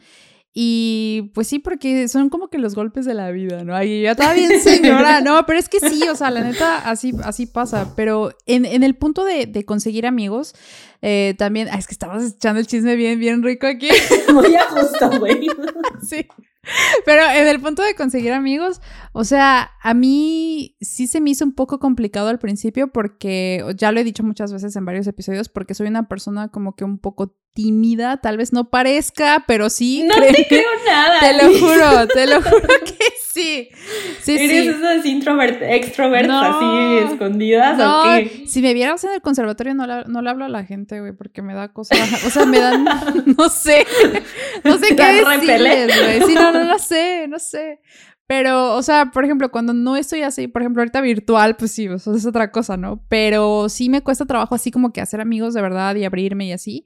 Speaker 2: Y pues sí, porque son como que los golpes de la vida, ¿no? Ay, ya está bien, señora. No, pero es que sí, o sea, la neta, así, así pasa. Pero en, en el punto de, de conseguir amigos, eh, también, es que estabas echando el chisme bien, bien rico aquí. *laughs*
Speaker 3: Muy a justo, güey. *laughs*
Speaker 2: sí. Pero en el punto de conseguir amigos, o sea, a mí sí se me hizo un poco complicado al principio porque, ya lo he dicho muchas veces en varios episodios, porque soy una persona como que un poco tímida, tal vez no parezca, pero sí.
Speaker 3: No te creo nada.
Speaker 2: Te lo juro, te lo *laughs* juro que sí. Sí,
Speaker 3: ¿Eres
Speaker 2: sí.
Speaker 3: esas introvert
Speaker 2: No.
Speaker 3: así escondidas
Speaker 2: No,
Speaker 3: o qué?
Speaker 2: si me vieras en el conservatorio no le, no le hablo a la gente, güey, porque me da cosa, *laughs* o sea, me dan, *laughs* no sé, no sé qué decirles, güey, sí, no, no lo sé, no sé, pero, o sea, por ejemplo, cuando no estoy así, por ejemplo, ahorita virtual, pues sí, eso es otra cosa, ¿no? Pero sí me cuesta trabajo así como que hacer amigos de verdad y abrirme y así,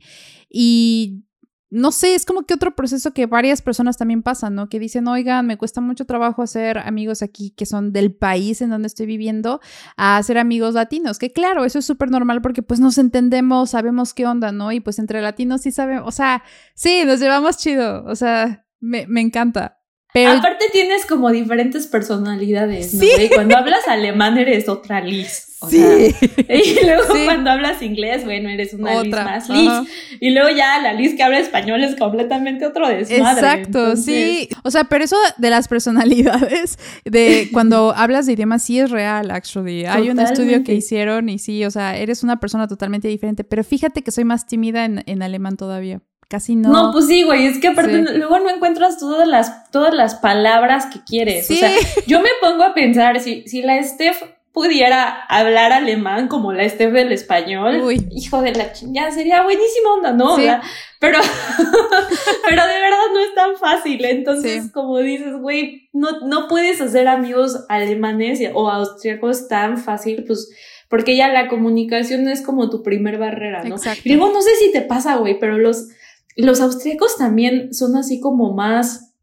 Speaker 2: y no sé, es como que otro proceso que varias personas también pasan, ¿no? Que dicen, oigan, me cuesta mucho trabajo hacer amigos aquí que son del país en donde estoy viviendo, a hacer amigos latinos, que claro, eso es súper normal porque pues nos entendemos, sabemos qué onda, ¿no? Y pues entre latinos sí sabemos, o sea, sí, nos llevamos chido, o sea, me, me encanta. Pero
Speaker 3: Aparte tienes como diferentes personalidades, ¿no?
Speaker 2: Sí.
Speaker 3: güey? Cuando hablas alemán eres otra Liz. o
Speaker 2: sí,
Speaker 3: sea, y *laughs* luego
Speaker 2: Sí.
Speaker 3: cuando hablas inglés, bueno, eres una Liz más Liz.
Speaker 2: ajá.
Speaker 3: Y luego ya la Liz que habla español es completamente otro desmadre.
Speaker 2: Exacto,
Speaker 3: Entonces,
Speaker 2: sí. O sea, pero eso de las personalidades, de *laughs* cuando hablas de idiomas, sí es real, actually. Hay un estudio que hicieron y sí, o sea, eres una persona totalmente diferente. Pero fíjate que soy más tímida en, en alemán todavía. Casi no.
Speaker 3: No. pues sí, güey, es que aparte
Speaker 2: Sí.
Speaker 3: no- luego no encuentras todas las, todas las palabras que quieres.
Speaker 2: Sí.
Speaker 3: O sea, *laughs* yo me pongo a pensar, si, si la Steph pudiera hablar alemán como la Steph del español,
Speaker 2: Uy.
Speaker 3: hijo de la chingada, sería buenísima onda, ¿no? O
Speaker 2: Sí.
Speaker 3: sea, pero, *laughs* pero de verdad no es tan fácil. Entonces,
Speaker 2: Sí.
Speaker 3: como dices, güey, no, no puedes hacer amigos alemanes o austriacos tan fácil, pues, porque ya la comunicación es como tu primer barrera, ¿no?
Speaker 2: Exacto.
Speaker 3: Y luego no sé si te pasa, güey, pero los, los austríacos también son así como más,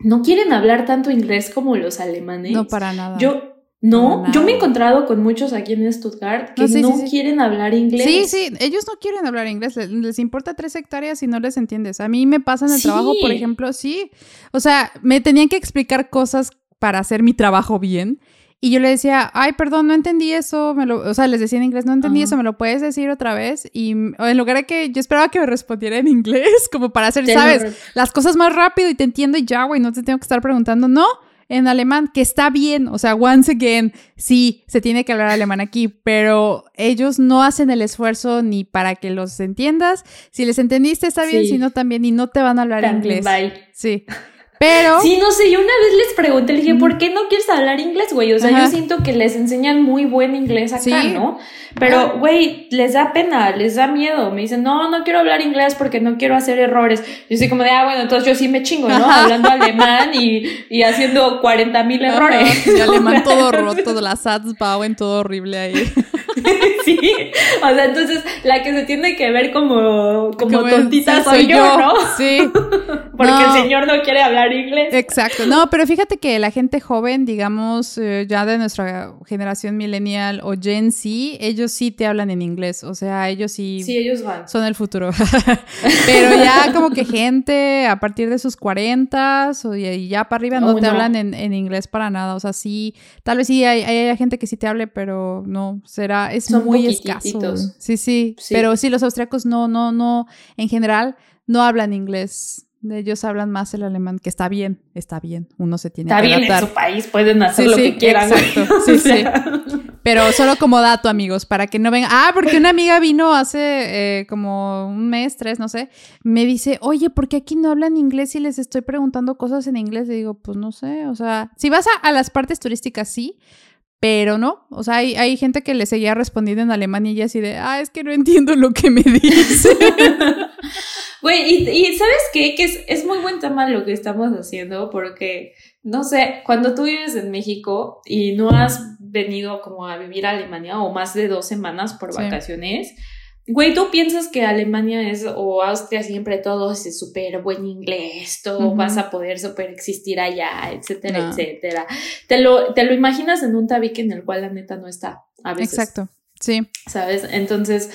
Speaker 3: no quieren hablar tanto inglés como los alemanes.
Speaker 2: No, para nada.
Speaker 3: Yo, no, yo me he encontrado con muchos aquí en Stuttgart que
Speaker 2: No, sí,
Speaker 3: no
Speaker 2: sí, sí.
Speaker 3: quieren hablar inglés.
Speaker 2: Sí, sí, ellos no quieren hablar inglés, les, les importa tres hectáreas y no les entiendes. A mí me pasa en el trabajo, por ejemplo, sí. O sea, me tenían que explicar cosas para hacer mi trabajo bien. Y yo le decía, ay, perdón, no entendí eso. Me lo, o sea, les decía en inglés, no entendí
Speaker 3: Ajá.
Speaker 2: eso, ¿me lo puedes decir otra vez? Y en lugar de que yo esperaba que me respondiera en inglés, *laughs* como para hacer,
Speaker 3: lo
Speaker 2: ¿sabes? Las cosas más rápido y te entiendo y ya, güey, no te tengo que estar preguntando. No, en alemán, que está bien. O sea, once again, sí, se tiene que hablar alemán aquí, pero ellos no hacen el esfuerzo ni para que los entiendas. Si les entendiste, está bien,
Speaker 3: Sí.
Speaker 2: si no, también, y no te van a hablar
Speaker 3: También,
Speaker 2: inglés.
Speaker 3: bye.
Speaker 2: Sí. *laughs* Pero.
Speaker 3: Sí, no sé, yo una vez les pregunté, le dije, ¿por qué no quieres hablar inglés, güey? O sea,
Speaker 2: Ajá.
Speaker 3: yo siento que les enseñan muy buen inglés acá,
Speaker 2: Sí.
Speaker 3: ¿no? Pero, güey, les da pena, les da miedo. Me dicen, no, no quiero hablar inglés porque no quiero hacer errores. Yo soy como de, ah, bueno, entonces yo sí me chingo, ¿no?
Speaker 2: Ajá.
Speaker 3: Hablando alemán y, y haciendo 40 mil errores.
Speaker 2: Y *laughs* alemán todo roto, las Satzbauen todo horrible ahí. *laughs*
Speaker 3: sí. O sea, entonces la que se tiene que ver como, como,
Speaker 2: Como,
Speaker 3: tontita soy, yo, ¿no?
Speaker 2: Sí. *laughs*
Speaker 3: Porque
Speaker 2: No.
Speaker 3: el señor no quiere hablar inglés.
Speaker 2: Exacto. No, pero fíjate que la gente joven, digamos, eh, ya de nuestra generación millennial o Gen Z, ellos sí te hablan en inglés. O sea, ellos sí,
Speaker 3: Sí, ellos van.
Speaker 2: son el futuro. *laughs* pero ya como que gente a partir de sus 40 o y ya para arriba no
Speaker 3: Oh,
Speaker 2: te
Speaker 3: no.
Speaker 2: hablan en, en inglés para nada. O sea, sí, tal vez sí hay, hay gente que sí te hable, pero no, será, es
Speaker 3: Son
Speaker 2: muy escaso. Sí, sí,
Speaker 3: Sí.
Speaker 2: Pero sí, los austriacos no, no, no, en general, no hablan inglés. Ellos hablan más el alemán, que está bien, está bien. Uno se tiene
Speaker 3: Está
Speaker 2: que
Speaker 3: bien en su país, pueden hacer
Speaker 2: Sí,
Speaker 3: lo
Speaker 2: sí,
Speaker 3: que quieran.
Speaker 2: exacto. *laughs* Sí,
Speaker 3: O sea,
Speaker 2: Pero solo como dato, amigos, para que no vengan. Ah, porque una amiga vino hace eh, como un mes, tres, no sé. Me dice, oye, ¿por qué aquí no hablan inglés y les estoy preguntando cosas en inglés? Le digo, pues no sé. O sea, si vas a, a las partes turísticas, sí. Pero no, o sea, hay, hay gente que le seguía respondiendo en alemán y ella así de, ah, es que no entiendo lo que me dice. *laughs*
Speaker 3: Güey, y, y ¿sabes qué? Que es, es muy buen tema lo que estamos haciendo porque, no sé, cuando tú vives en México y no has venido como a vivir a Alemania o más de dos semanas por
Speaker 2: Sí.
Speaker 3: vacaciones, güey, tú piensas que Alemania es o Austria siempre todo es súper buen inglés, todo vas a poder súper existir allá, etcétera,
Speaker 2: No.
Speaker 3: etcétera. Te lo, te lo imaginas en un tabique en el cual la neta no está a veces.
Speaker 2: Exacto, sí.
Speaker 3: ¿Sabes? Entonces,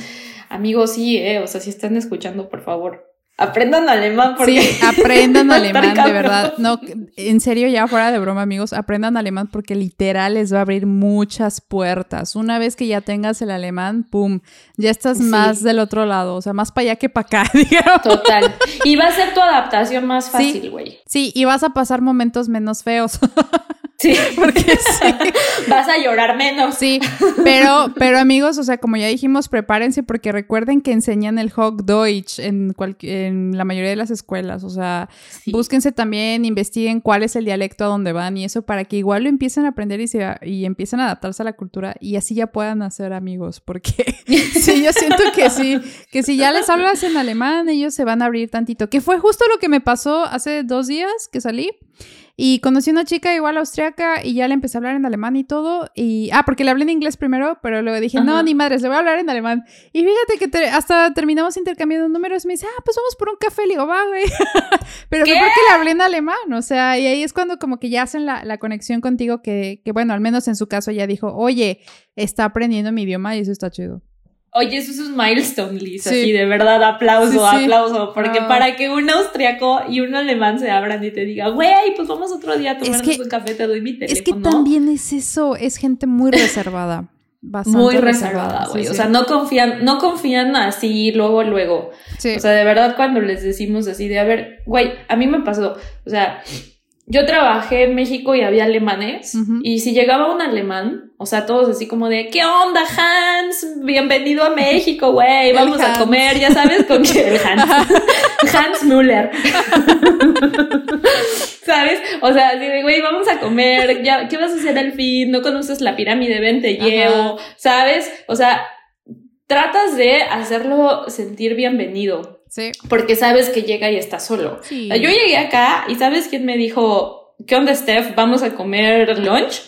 Speaker 3: amigos, sí, eh, o sea, si están escuchando, por favor, aprendan alemán porque
Speaker 2: Sí, *laughs* aprendan alemán, de verdad. No, en serio, ya fuera de broma, amigos, aprendan alemán porque literal les va a abrir muchas puertas. Una vez que ya tengas el alemán, pum, ya estás
Speaker 3: Sí.
Speaker 2: más del otro lado, o sea, más para allá que para acá, *laughs* digamos.
Speaker 3: Total. Y va a ser tu adaptación más fácil, güey.
Speaker 2: Sí, y vas a pasar momentos menos feos. *laughs*
Speaker 3: Sí. *laughs*
Speaker 2: Porque sí.
Speaker 3: Vas a llorar menos.
Speaker 2: Sí, pero, pero amigos, o sea, como ya dijimos, prepárense porque recuerden que enseñan el Hochdeutsch en, cual- en la mayoría de las escuelas. O sea,
Speaker 3: Sí.
Speaker 2: búsquense también, investiguen cuál es el dialecto a donde van y eso para que igual lo empiecen a aprender y, se, y empiecen a adaptarse a la cultura y así ya puedan hacer amigos. Porque *laughs* sí, yo siento que sí, que si ya les hablas en alemán, ellos se van a abrir tantito. Que fue justo lo que me pasó hace dos días que salí. Y conocí una chica igual austriaca y ya le empecé a hablar en alemán y todo. Y, ah, porque le hablé en inglés primero, pero luego dije, no, ni madres, le voy a hablar en alemán. Y fíjate que te- hasta terminamos intercambiando números. Me dice, ah, pues vamos por un café. Le digo, va, güey. *laughs* pero fue porque le hablé en alemán. O sea, y ahí es cuando como que ya hacen la, la conexión contigo que, que, bueno, al menos en su caso ya dijo, oye, está aprendiendo mi idioma y eso está chido.
Speaker 3: Oye, eso es un milestone, Liz.
Speaker 2: Sí.
Speaker 3: Así de verdad, aplauso,
Speaker 2: Sí, sí.
Speaker 3: aplauso. Porque
Speaker 2: Ah.
Speaker 3: para que un austriaco y un alemán se abran y te digan, güey, pues vamos otro día a tomarnos
Speaker 2: que-
Speaker 3: un café, te doy mi teléfono.
Speaker 2: Es que también es eso, es gente muy reservada. *laughs* Bastante
Speaker 3: Muy reservada, güey. O sea, no confían, no confían así luego, luego.
Speaker 2: Sí.
Speaker 3: O sea, de verdad, cuando les decimos así de, a ver, güey, a mí me pasó, o sea, yo trabajé en México y había alemanes,
Speaker 2: Ujú.
Speaker 3: y si llegaba un alemán, o sea, todos así como de, ¿qué onda, Hans? Bienvenido a México, güey, vamos a comer, ya sabes con *laughs* el Hans, Hans Müller. *laughs* ¿Sabes? O sea, así de, güey, vamos a comer, ya, ¿qué vas a hacer al fin? No conoces la pirámide, ven, te
Speaker 2: Ajá.
Speaker 3: llevo, ¿sabes? O sea, tratas de hacerlo sentir bienvenido,
Speaker 2: Sí.
Speaker 3: porque sabes que llega y está solo.
Speaker 2: Sí.
Speaker 3: Yo llegué acá y ¿sabes quién me dijo, ¿qué onda, Steph? ¿Vamos a comer lunch?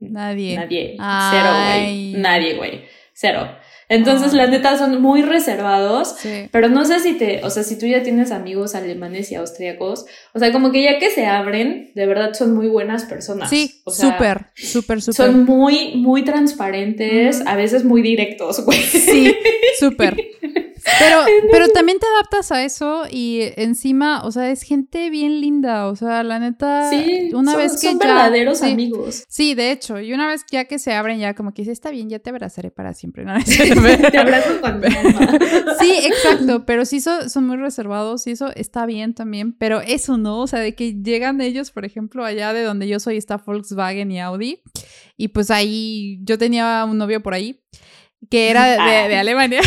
Speaker 2: Nadie.
Speaker 3: Nadie.
Speaker 2: Ay.
Speaker 3: Cero, güey. Nadie, güey. Cero. Entonces,
Speaker 2: Ay.
Speaker 3: la neta, son muy reservados.
Speaker 2: Sí.
Speaker 3: Pero no sé si te, o sea, si tú ya tienes amigos alemanes y austríacos, o sea, como que ya que se abren, de verdad son muy buenas personas.
Speaker 2: Sí,
Speaker 3: o sea,
Speaker 2: súper, súper, súper.
Speaker 3: Son muy, muy transparentes, a veces muy directos, güey.
Speaker 2: Sí, súper. *laughs* Pero, *laughs* pero también te adaptas a eso y encima, o sea, es gente bien linda, o sea, la neta,
Speaker 3: Sí,
Speaker 2: una
Speaker 3: son,
Speaker 2: vez que
Speaker 3: son
Speaker 2: ya...
Speaker 3: verdaderos
Speaker 2: sí,
Speaker 3: amigos.
Speaker 2: Sí, de hecho, y una vez ya que se abren ya como que dice, está bien, ya te abrazaré para siempre, ¿no? *laughs*
Speaker 3: Te abrazo con. *laughs*
Speaker 2: Sí, exacto, pero sí son, son muy reservados y eso está bien también, pero eso no, o sea, de que llegan ellos, por ejemplo, allá de donde yo soy está Volkswagen y Audi, y pues ahí yo tenía un novio por ahí que era de, de- de. Alemania.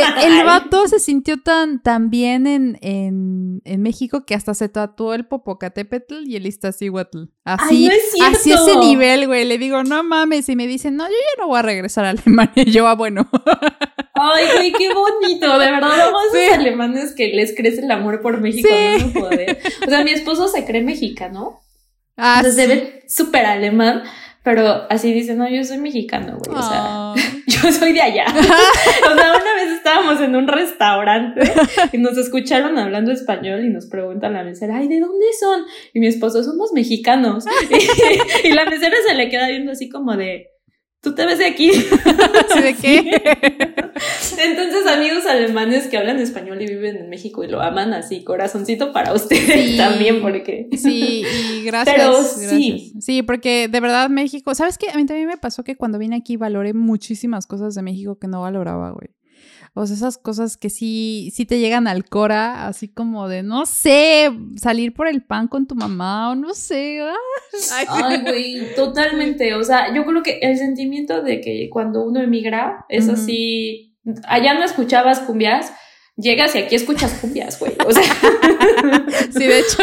Speaker 2: *laughs* El vato se sintió tan, tan bien en, en, en México que hasta se tatuó el Popocatépetl y el Iztaccíhuatl. Así,
Speaker 3: Ay, no es cierto.
Speaker 2: así ese nivel, güey. Le digo, no mames. Y me dicen, no, yo ya no voy a regresar a Alemania. *laughs* Y yo, ah, bueno.
Speaker 3: Ay, güey, qué bonito. De verdad, vamos a
Speaker 2: Sí.
Speaker 3: esos alemanes que les crece el amor por México.
Speaker 2: Sí.
Speaker 3: No poder. O sea, mi esposo se cree mexicano.
Speaker 2: Ah,
Speaker 3: o sea, se
Speaker 2: sí.
Speaker 3: ve súper alemán. Pero así dice, no, yo soy mexicano, güey. O sea,
Speaker 2: Ah. *laughs*
Speaker 3: yo soy de allá. o sea, estábamos en un restaurante *laughs* y nos escucharon hablando español y nos preguntan la mesera, ay, ¿de dónde son? Y mi esposo, somos mexicanos. *laughs* y, y la mesera se le queda viendo así como de, ¿tú te ves de aquí? *laughs*
Speaker 2: ¿Sí, ¿De qué?
Speaker 3: Entonces, amigos alemanes que hablan español y viven en México y lo aman así, corazoncito para ustedes
Speaker 2: Sí.
Speaker 3: también, porque...
Speaker 2: Sí, y gracias.
Speaker 3: Pero
Speaker 2: gracias.
Speaker 3: sí.
Speaker 2: Sí, porque de verdad México, ¿sabes qué? A mí también me pasó que cuando vine aquí valoré muchísimas cosas de México que no valoraba, güey. O sea, esas cosas que sí, sí te llegan al cora, así como de, no sé, salir por el pan con tu mamá o no sé. ah. Ay, *laughs*
Speaker 3: güey, totalmente. O sea, yo creo que el sentimiento de que cuando uno emigra es así. Allá no escuchabas cumbias, llegas y aquí escuchas cumbias, güey. O sea, *laughs*
Speaker 2: Sí, de hecho,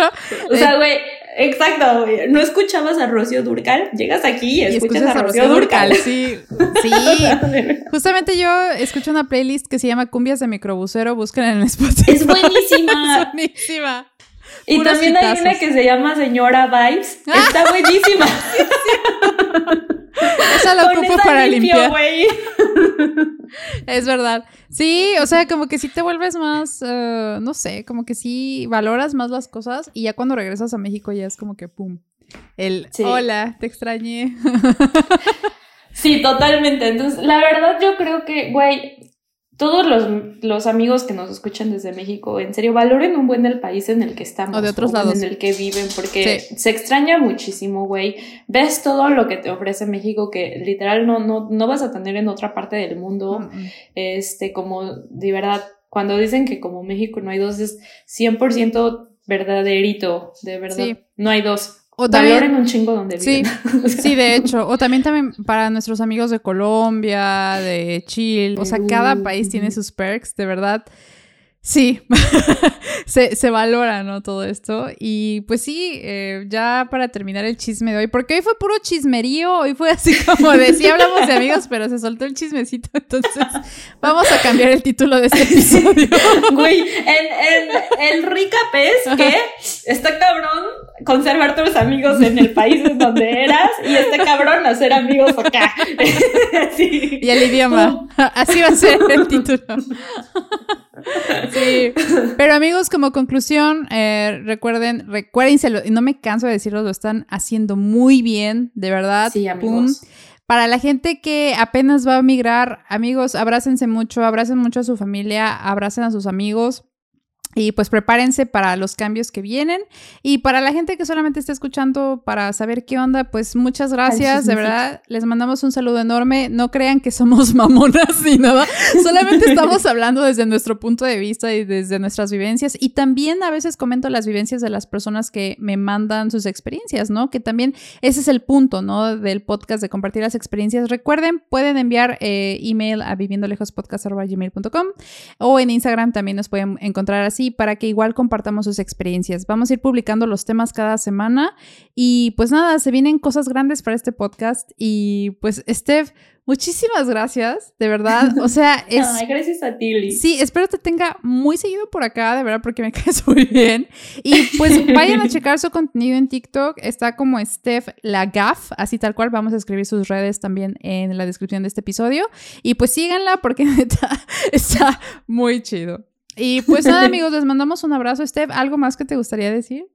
Speaker 3: o sea, güey, exacto. No escuchabas a Rocío Durcal, llegas aquí y
Speaker 2: y
Speaker 3: escuchas, a Rocío Durcal.
Speaker 2: Sí, sí. *laughs* Justamente yo escucho una playlist que se llama Cumbias de Microbusero, busquen en Spotify.
Speaker 3: es buenísima. *laughs*
Speaker 2: Es buenísima.
Speaker 3: Y
Speaker 2: Puros
Speaker 3: también hay una que se llama Señora Vibes. Está buenísima. *laughs*
Speaker 2: Esa la ocupo para
Speaker 3: limpio,
Speaker 2: limpiar. *laughs* Es verdad. Sí, o sea, como que sí te vuelves más, eh, no sé, como que sí valoras más las cosas y ya cuando regresas a México ya es como que pum. El
Speaker 3: Sí.
Speaker 2: hola, te extrañé. *laughs*
Speaker 3: Sí, totalmente. Entonces, la verdad, yo creo que, güey, todos los, los, amigos que nos escuchan desde México, en serio, valoren un buen del país en el que estamos.
Speaker 2: O de otros lados.
Speaker 3: En el que viven, porque se extraña muchísimo, güey. Ves todo lo que te ofrece México que literal no, no, no vas a tener en otra parte del mundo. Este, como de verdad, cuando dicen que como México no hay dos, es 100% verdaderito, de verdad. No hay dos. O Valoren un chingo donde viven. *laughs*
Speaker 2: Sí, sí, de hecho. O también, también para nuestros amigos de Colombia, de Chile. O sea, cada país tiene sus perks, de verdad. Sí, *laughs* se, se, valora, ¿no? Todo esto. Y pues sí, eh, ya para terminar el chisme de hoy, porque hoy fue puro chismerío, hoy fue así *laughs* como de, sí hablamos de amigos, pero se soltó el chismecito, *laughs* entonces vamos a cambiar el título de este episodio.
Speaker 3: Güey, el, el, el recap es que está cabrón conservar tus amigos en el país en donde eras y está cabrón hacer amigos acá.
Speaker 2: Y el idioma, así va a ser el título. Sí. Pero amigos, como conclusión, eh, recuerden, recuérdenselo, y no me canso de decirlo, lo están haciendo muy bien, de verdad.
Speaker 3: Sí, amigos.
Speaker 2: Para la gente que apenas va a migrar, amigos, abrácense mucho, abracen mucho a su familia, abracen a sus amigos. Y pues prepárense para los cambios que vienen. Y para la gente que solamente está escuchando para saber qué onda, pues muchas gracias, de verdad. Les mandamos un saludo enorme. No crean que somos *laughs* mamonas ni nada. Solamente estamos *laughs* hablando desde nuestro punto de vista y desde nuestras vivencias. Y también a veces comento las vivencias de las personas que me mandan sus experiencias, ¿no? Que también ese es el punto, ¿no? Del podcast de compartir las experiencias. Recuerden, pueden enviar eh, email a viviendolejospodcast.gmail.com o en Instagram también nos pueden encontrar así para que igual compartamos sus experiencias. Vamos a ir publicando los temas cada semana y pues nada, se vienen cosas grandes para este podcast y pues Steph, muchísimas gracias, de verdad. *laughs* O sea, es...
Speaker 3: Ay, gracias a ti,
Speaker 2: Sí, espero te tenga muy seguido por acá, de verdad, porque me *laughs* caes muy bien. Y pues vayan a checar su contenido en TikTok. Está como Steph Lagaf, así tal cual. Vamos a escribir sus redes también en la descripción de este episodio. Y pues síganla porque *laughs* está muy chido. Y pues nada, *laughs* amigos, les mandamos un abrazo. Steph, ¿algo más que te gustaría decir?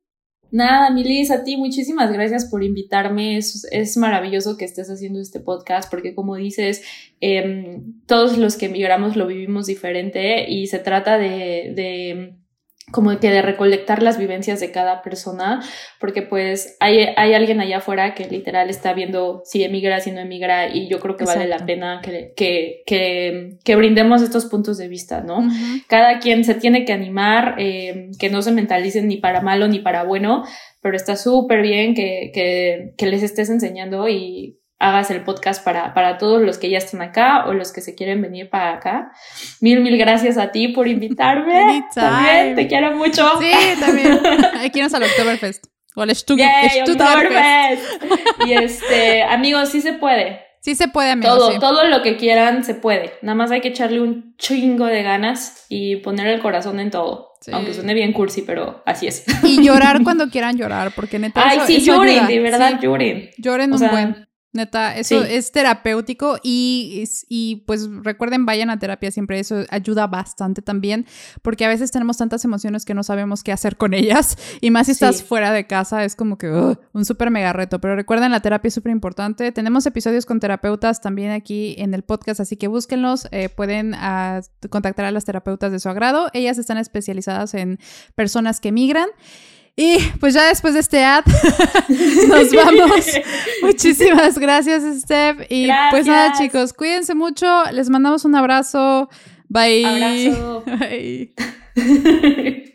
Speaker 3: Nada, Milis, a ti muchísimas gracias por invitarme. Es, es, maravilloso que estés haciendo este podcast porque como dices, em, todos los que emigramos lo vivimos diferente y se trata de, de como que de recolectar las vivencias de cada persona, porque pues hay, hay alguien allá afuera que literal está viendo si emigra, si no emigra, y yo creo que vale la pena que, que, que, que, brindemos estos puntos de vista, ¿no? Cada quien se tiene que animar, eh, que no se mentalicen ni para malo ni para bueno, pero está súper bien que, que, que les estés enseñando y hagas el podcast para, para todos los que ya están acá o los que se quieren venir para acá. Mil, mil gracias a ti por invitarme. *laughs* También, te quiero mucho.
Speaker 2: Sí, también. *laughs* Aquí nos al Oktoberfest. O al
Speaker 3: Oktoberfest. Y este, *laughs* amigos, sí se puede.
Speaker 2: Sí se puede, amigos.
Speaker 3: Todo, todo lo que quieran se puede. Nada más hay que echarle un chingo de ganas y poner el corazón en todo. Aunque suene bien cursi, pero así es.
Speaker 2: Y llorar cuando quieran llorar, porque neta.
Speaker 3: Ay, sí, lloren, de verdad, lloren.
Speaker 2: Lloren un buen. Neta, eso es terapéutico y, y pues recuerden, vayan a terapia siempre, eso ayuda bastante también, porque a veces tenemos tantas emociones que no sabemos qué hacer con ellas y más si estás fuera de casa es como que un súper mega reto, pero recuerden, la terapia es súper importante. Tenemos episodios con terapeutas también aquí en el podcast, así que búsquenlos, eh, pueden ah, contactar a las terapeutas de su agrado, ellas están especializadas en personas que migran. Y pues ya después de este ad, *laughs* nos vamos. *laughs* Muchísimas gracias, Steph. Y pues nada, chicos, cuídense mucho. Les mandamos un abrazo. Bye.
Speaker 3: Abrazo. *laughs* Bye.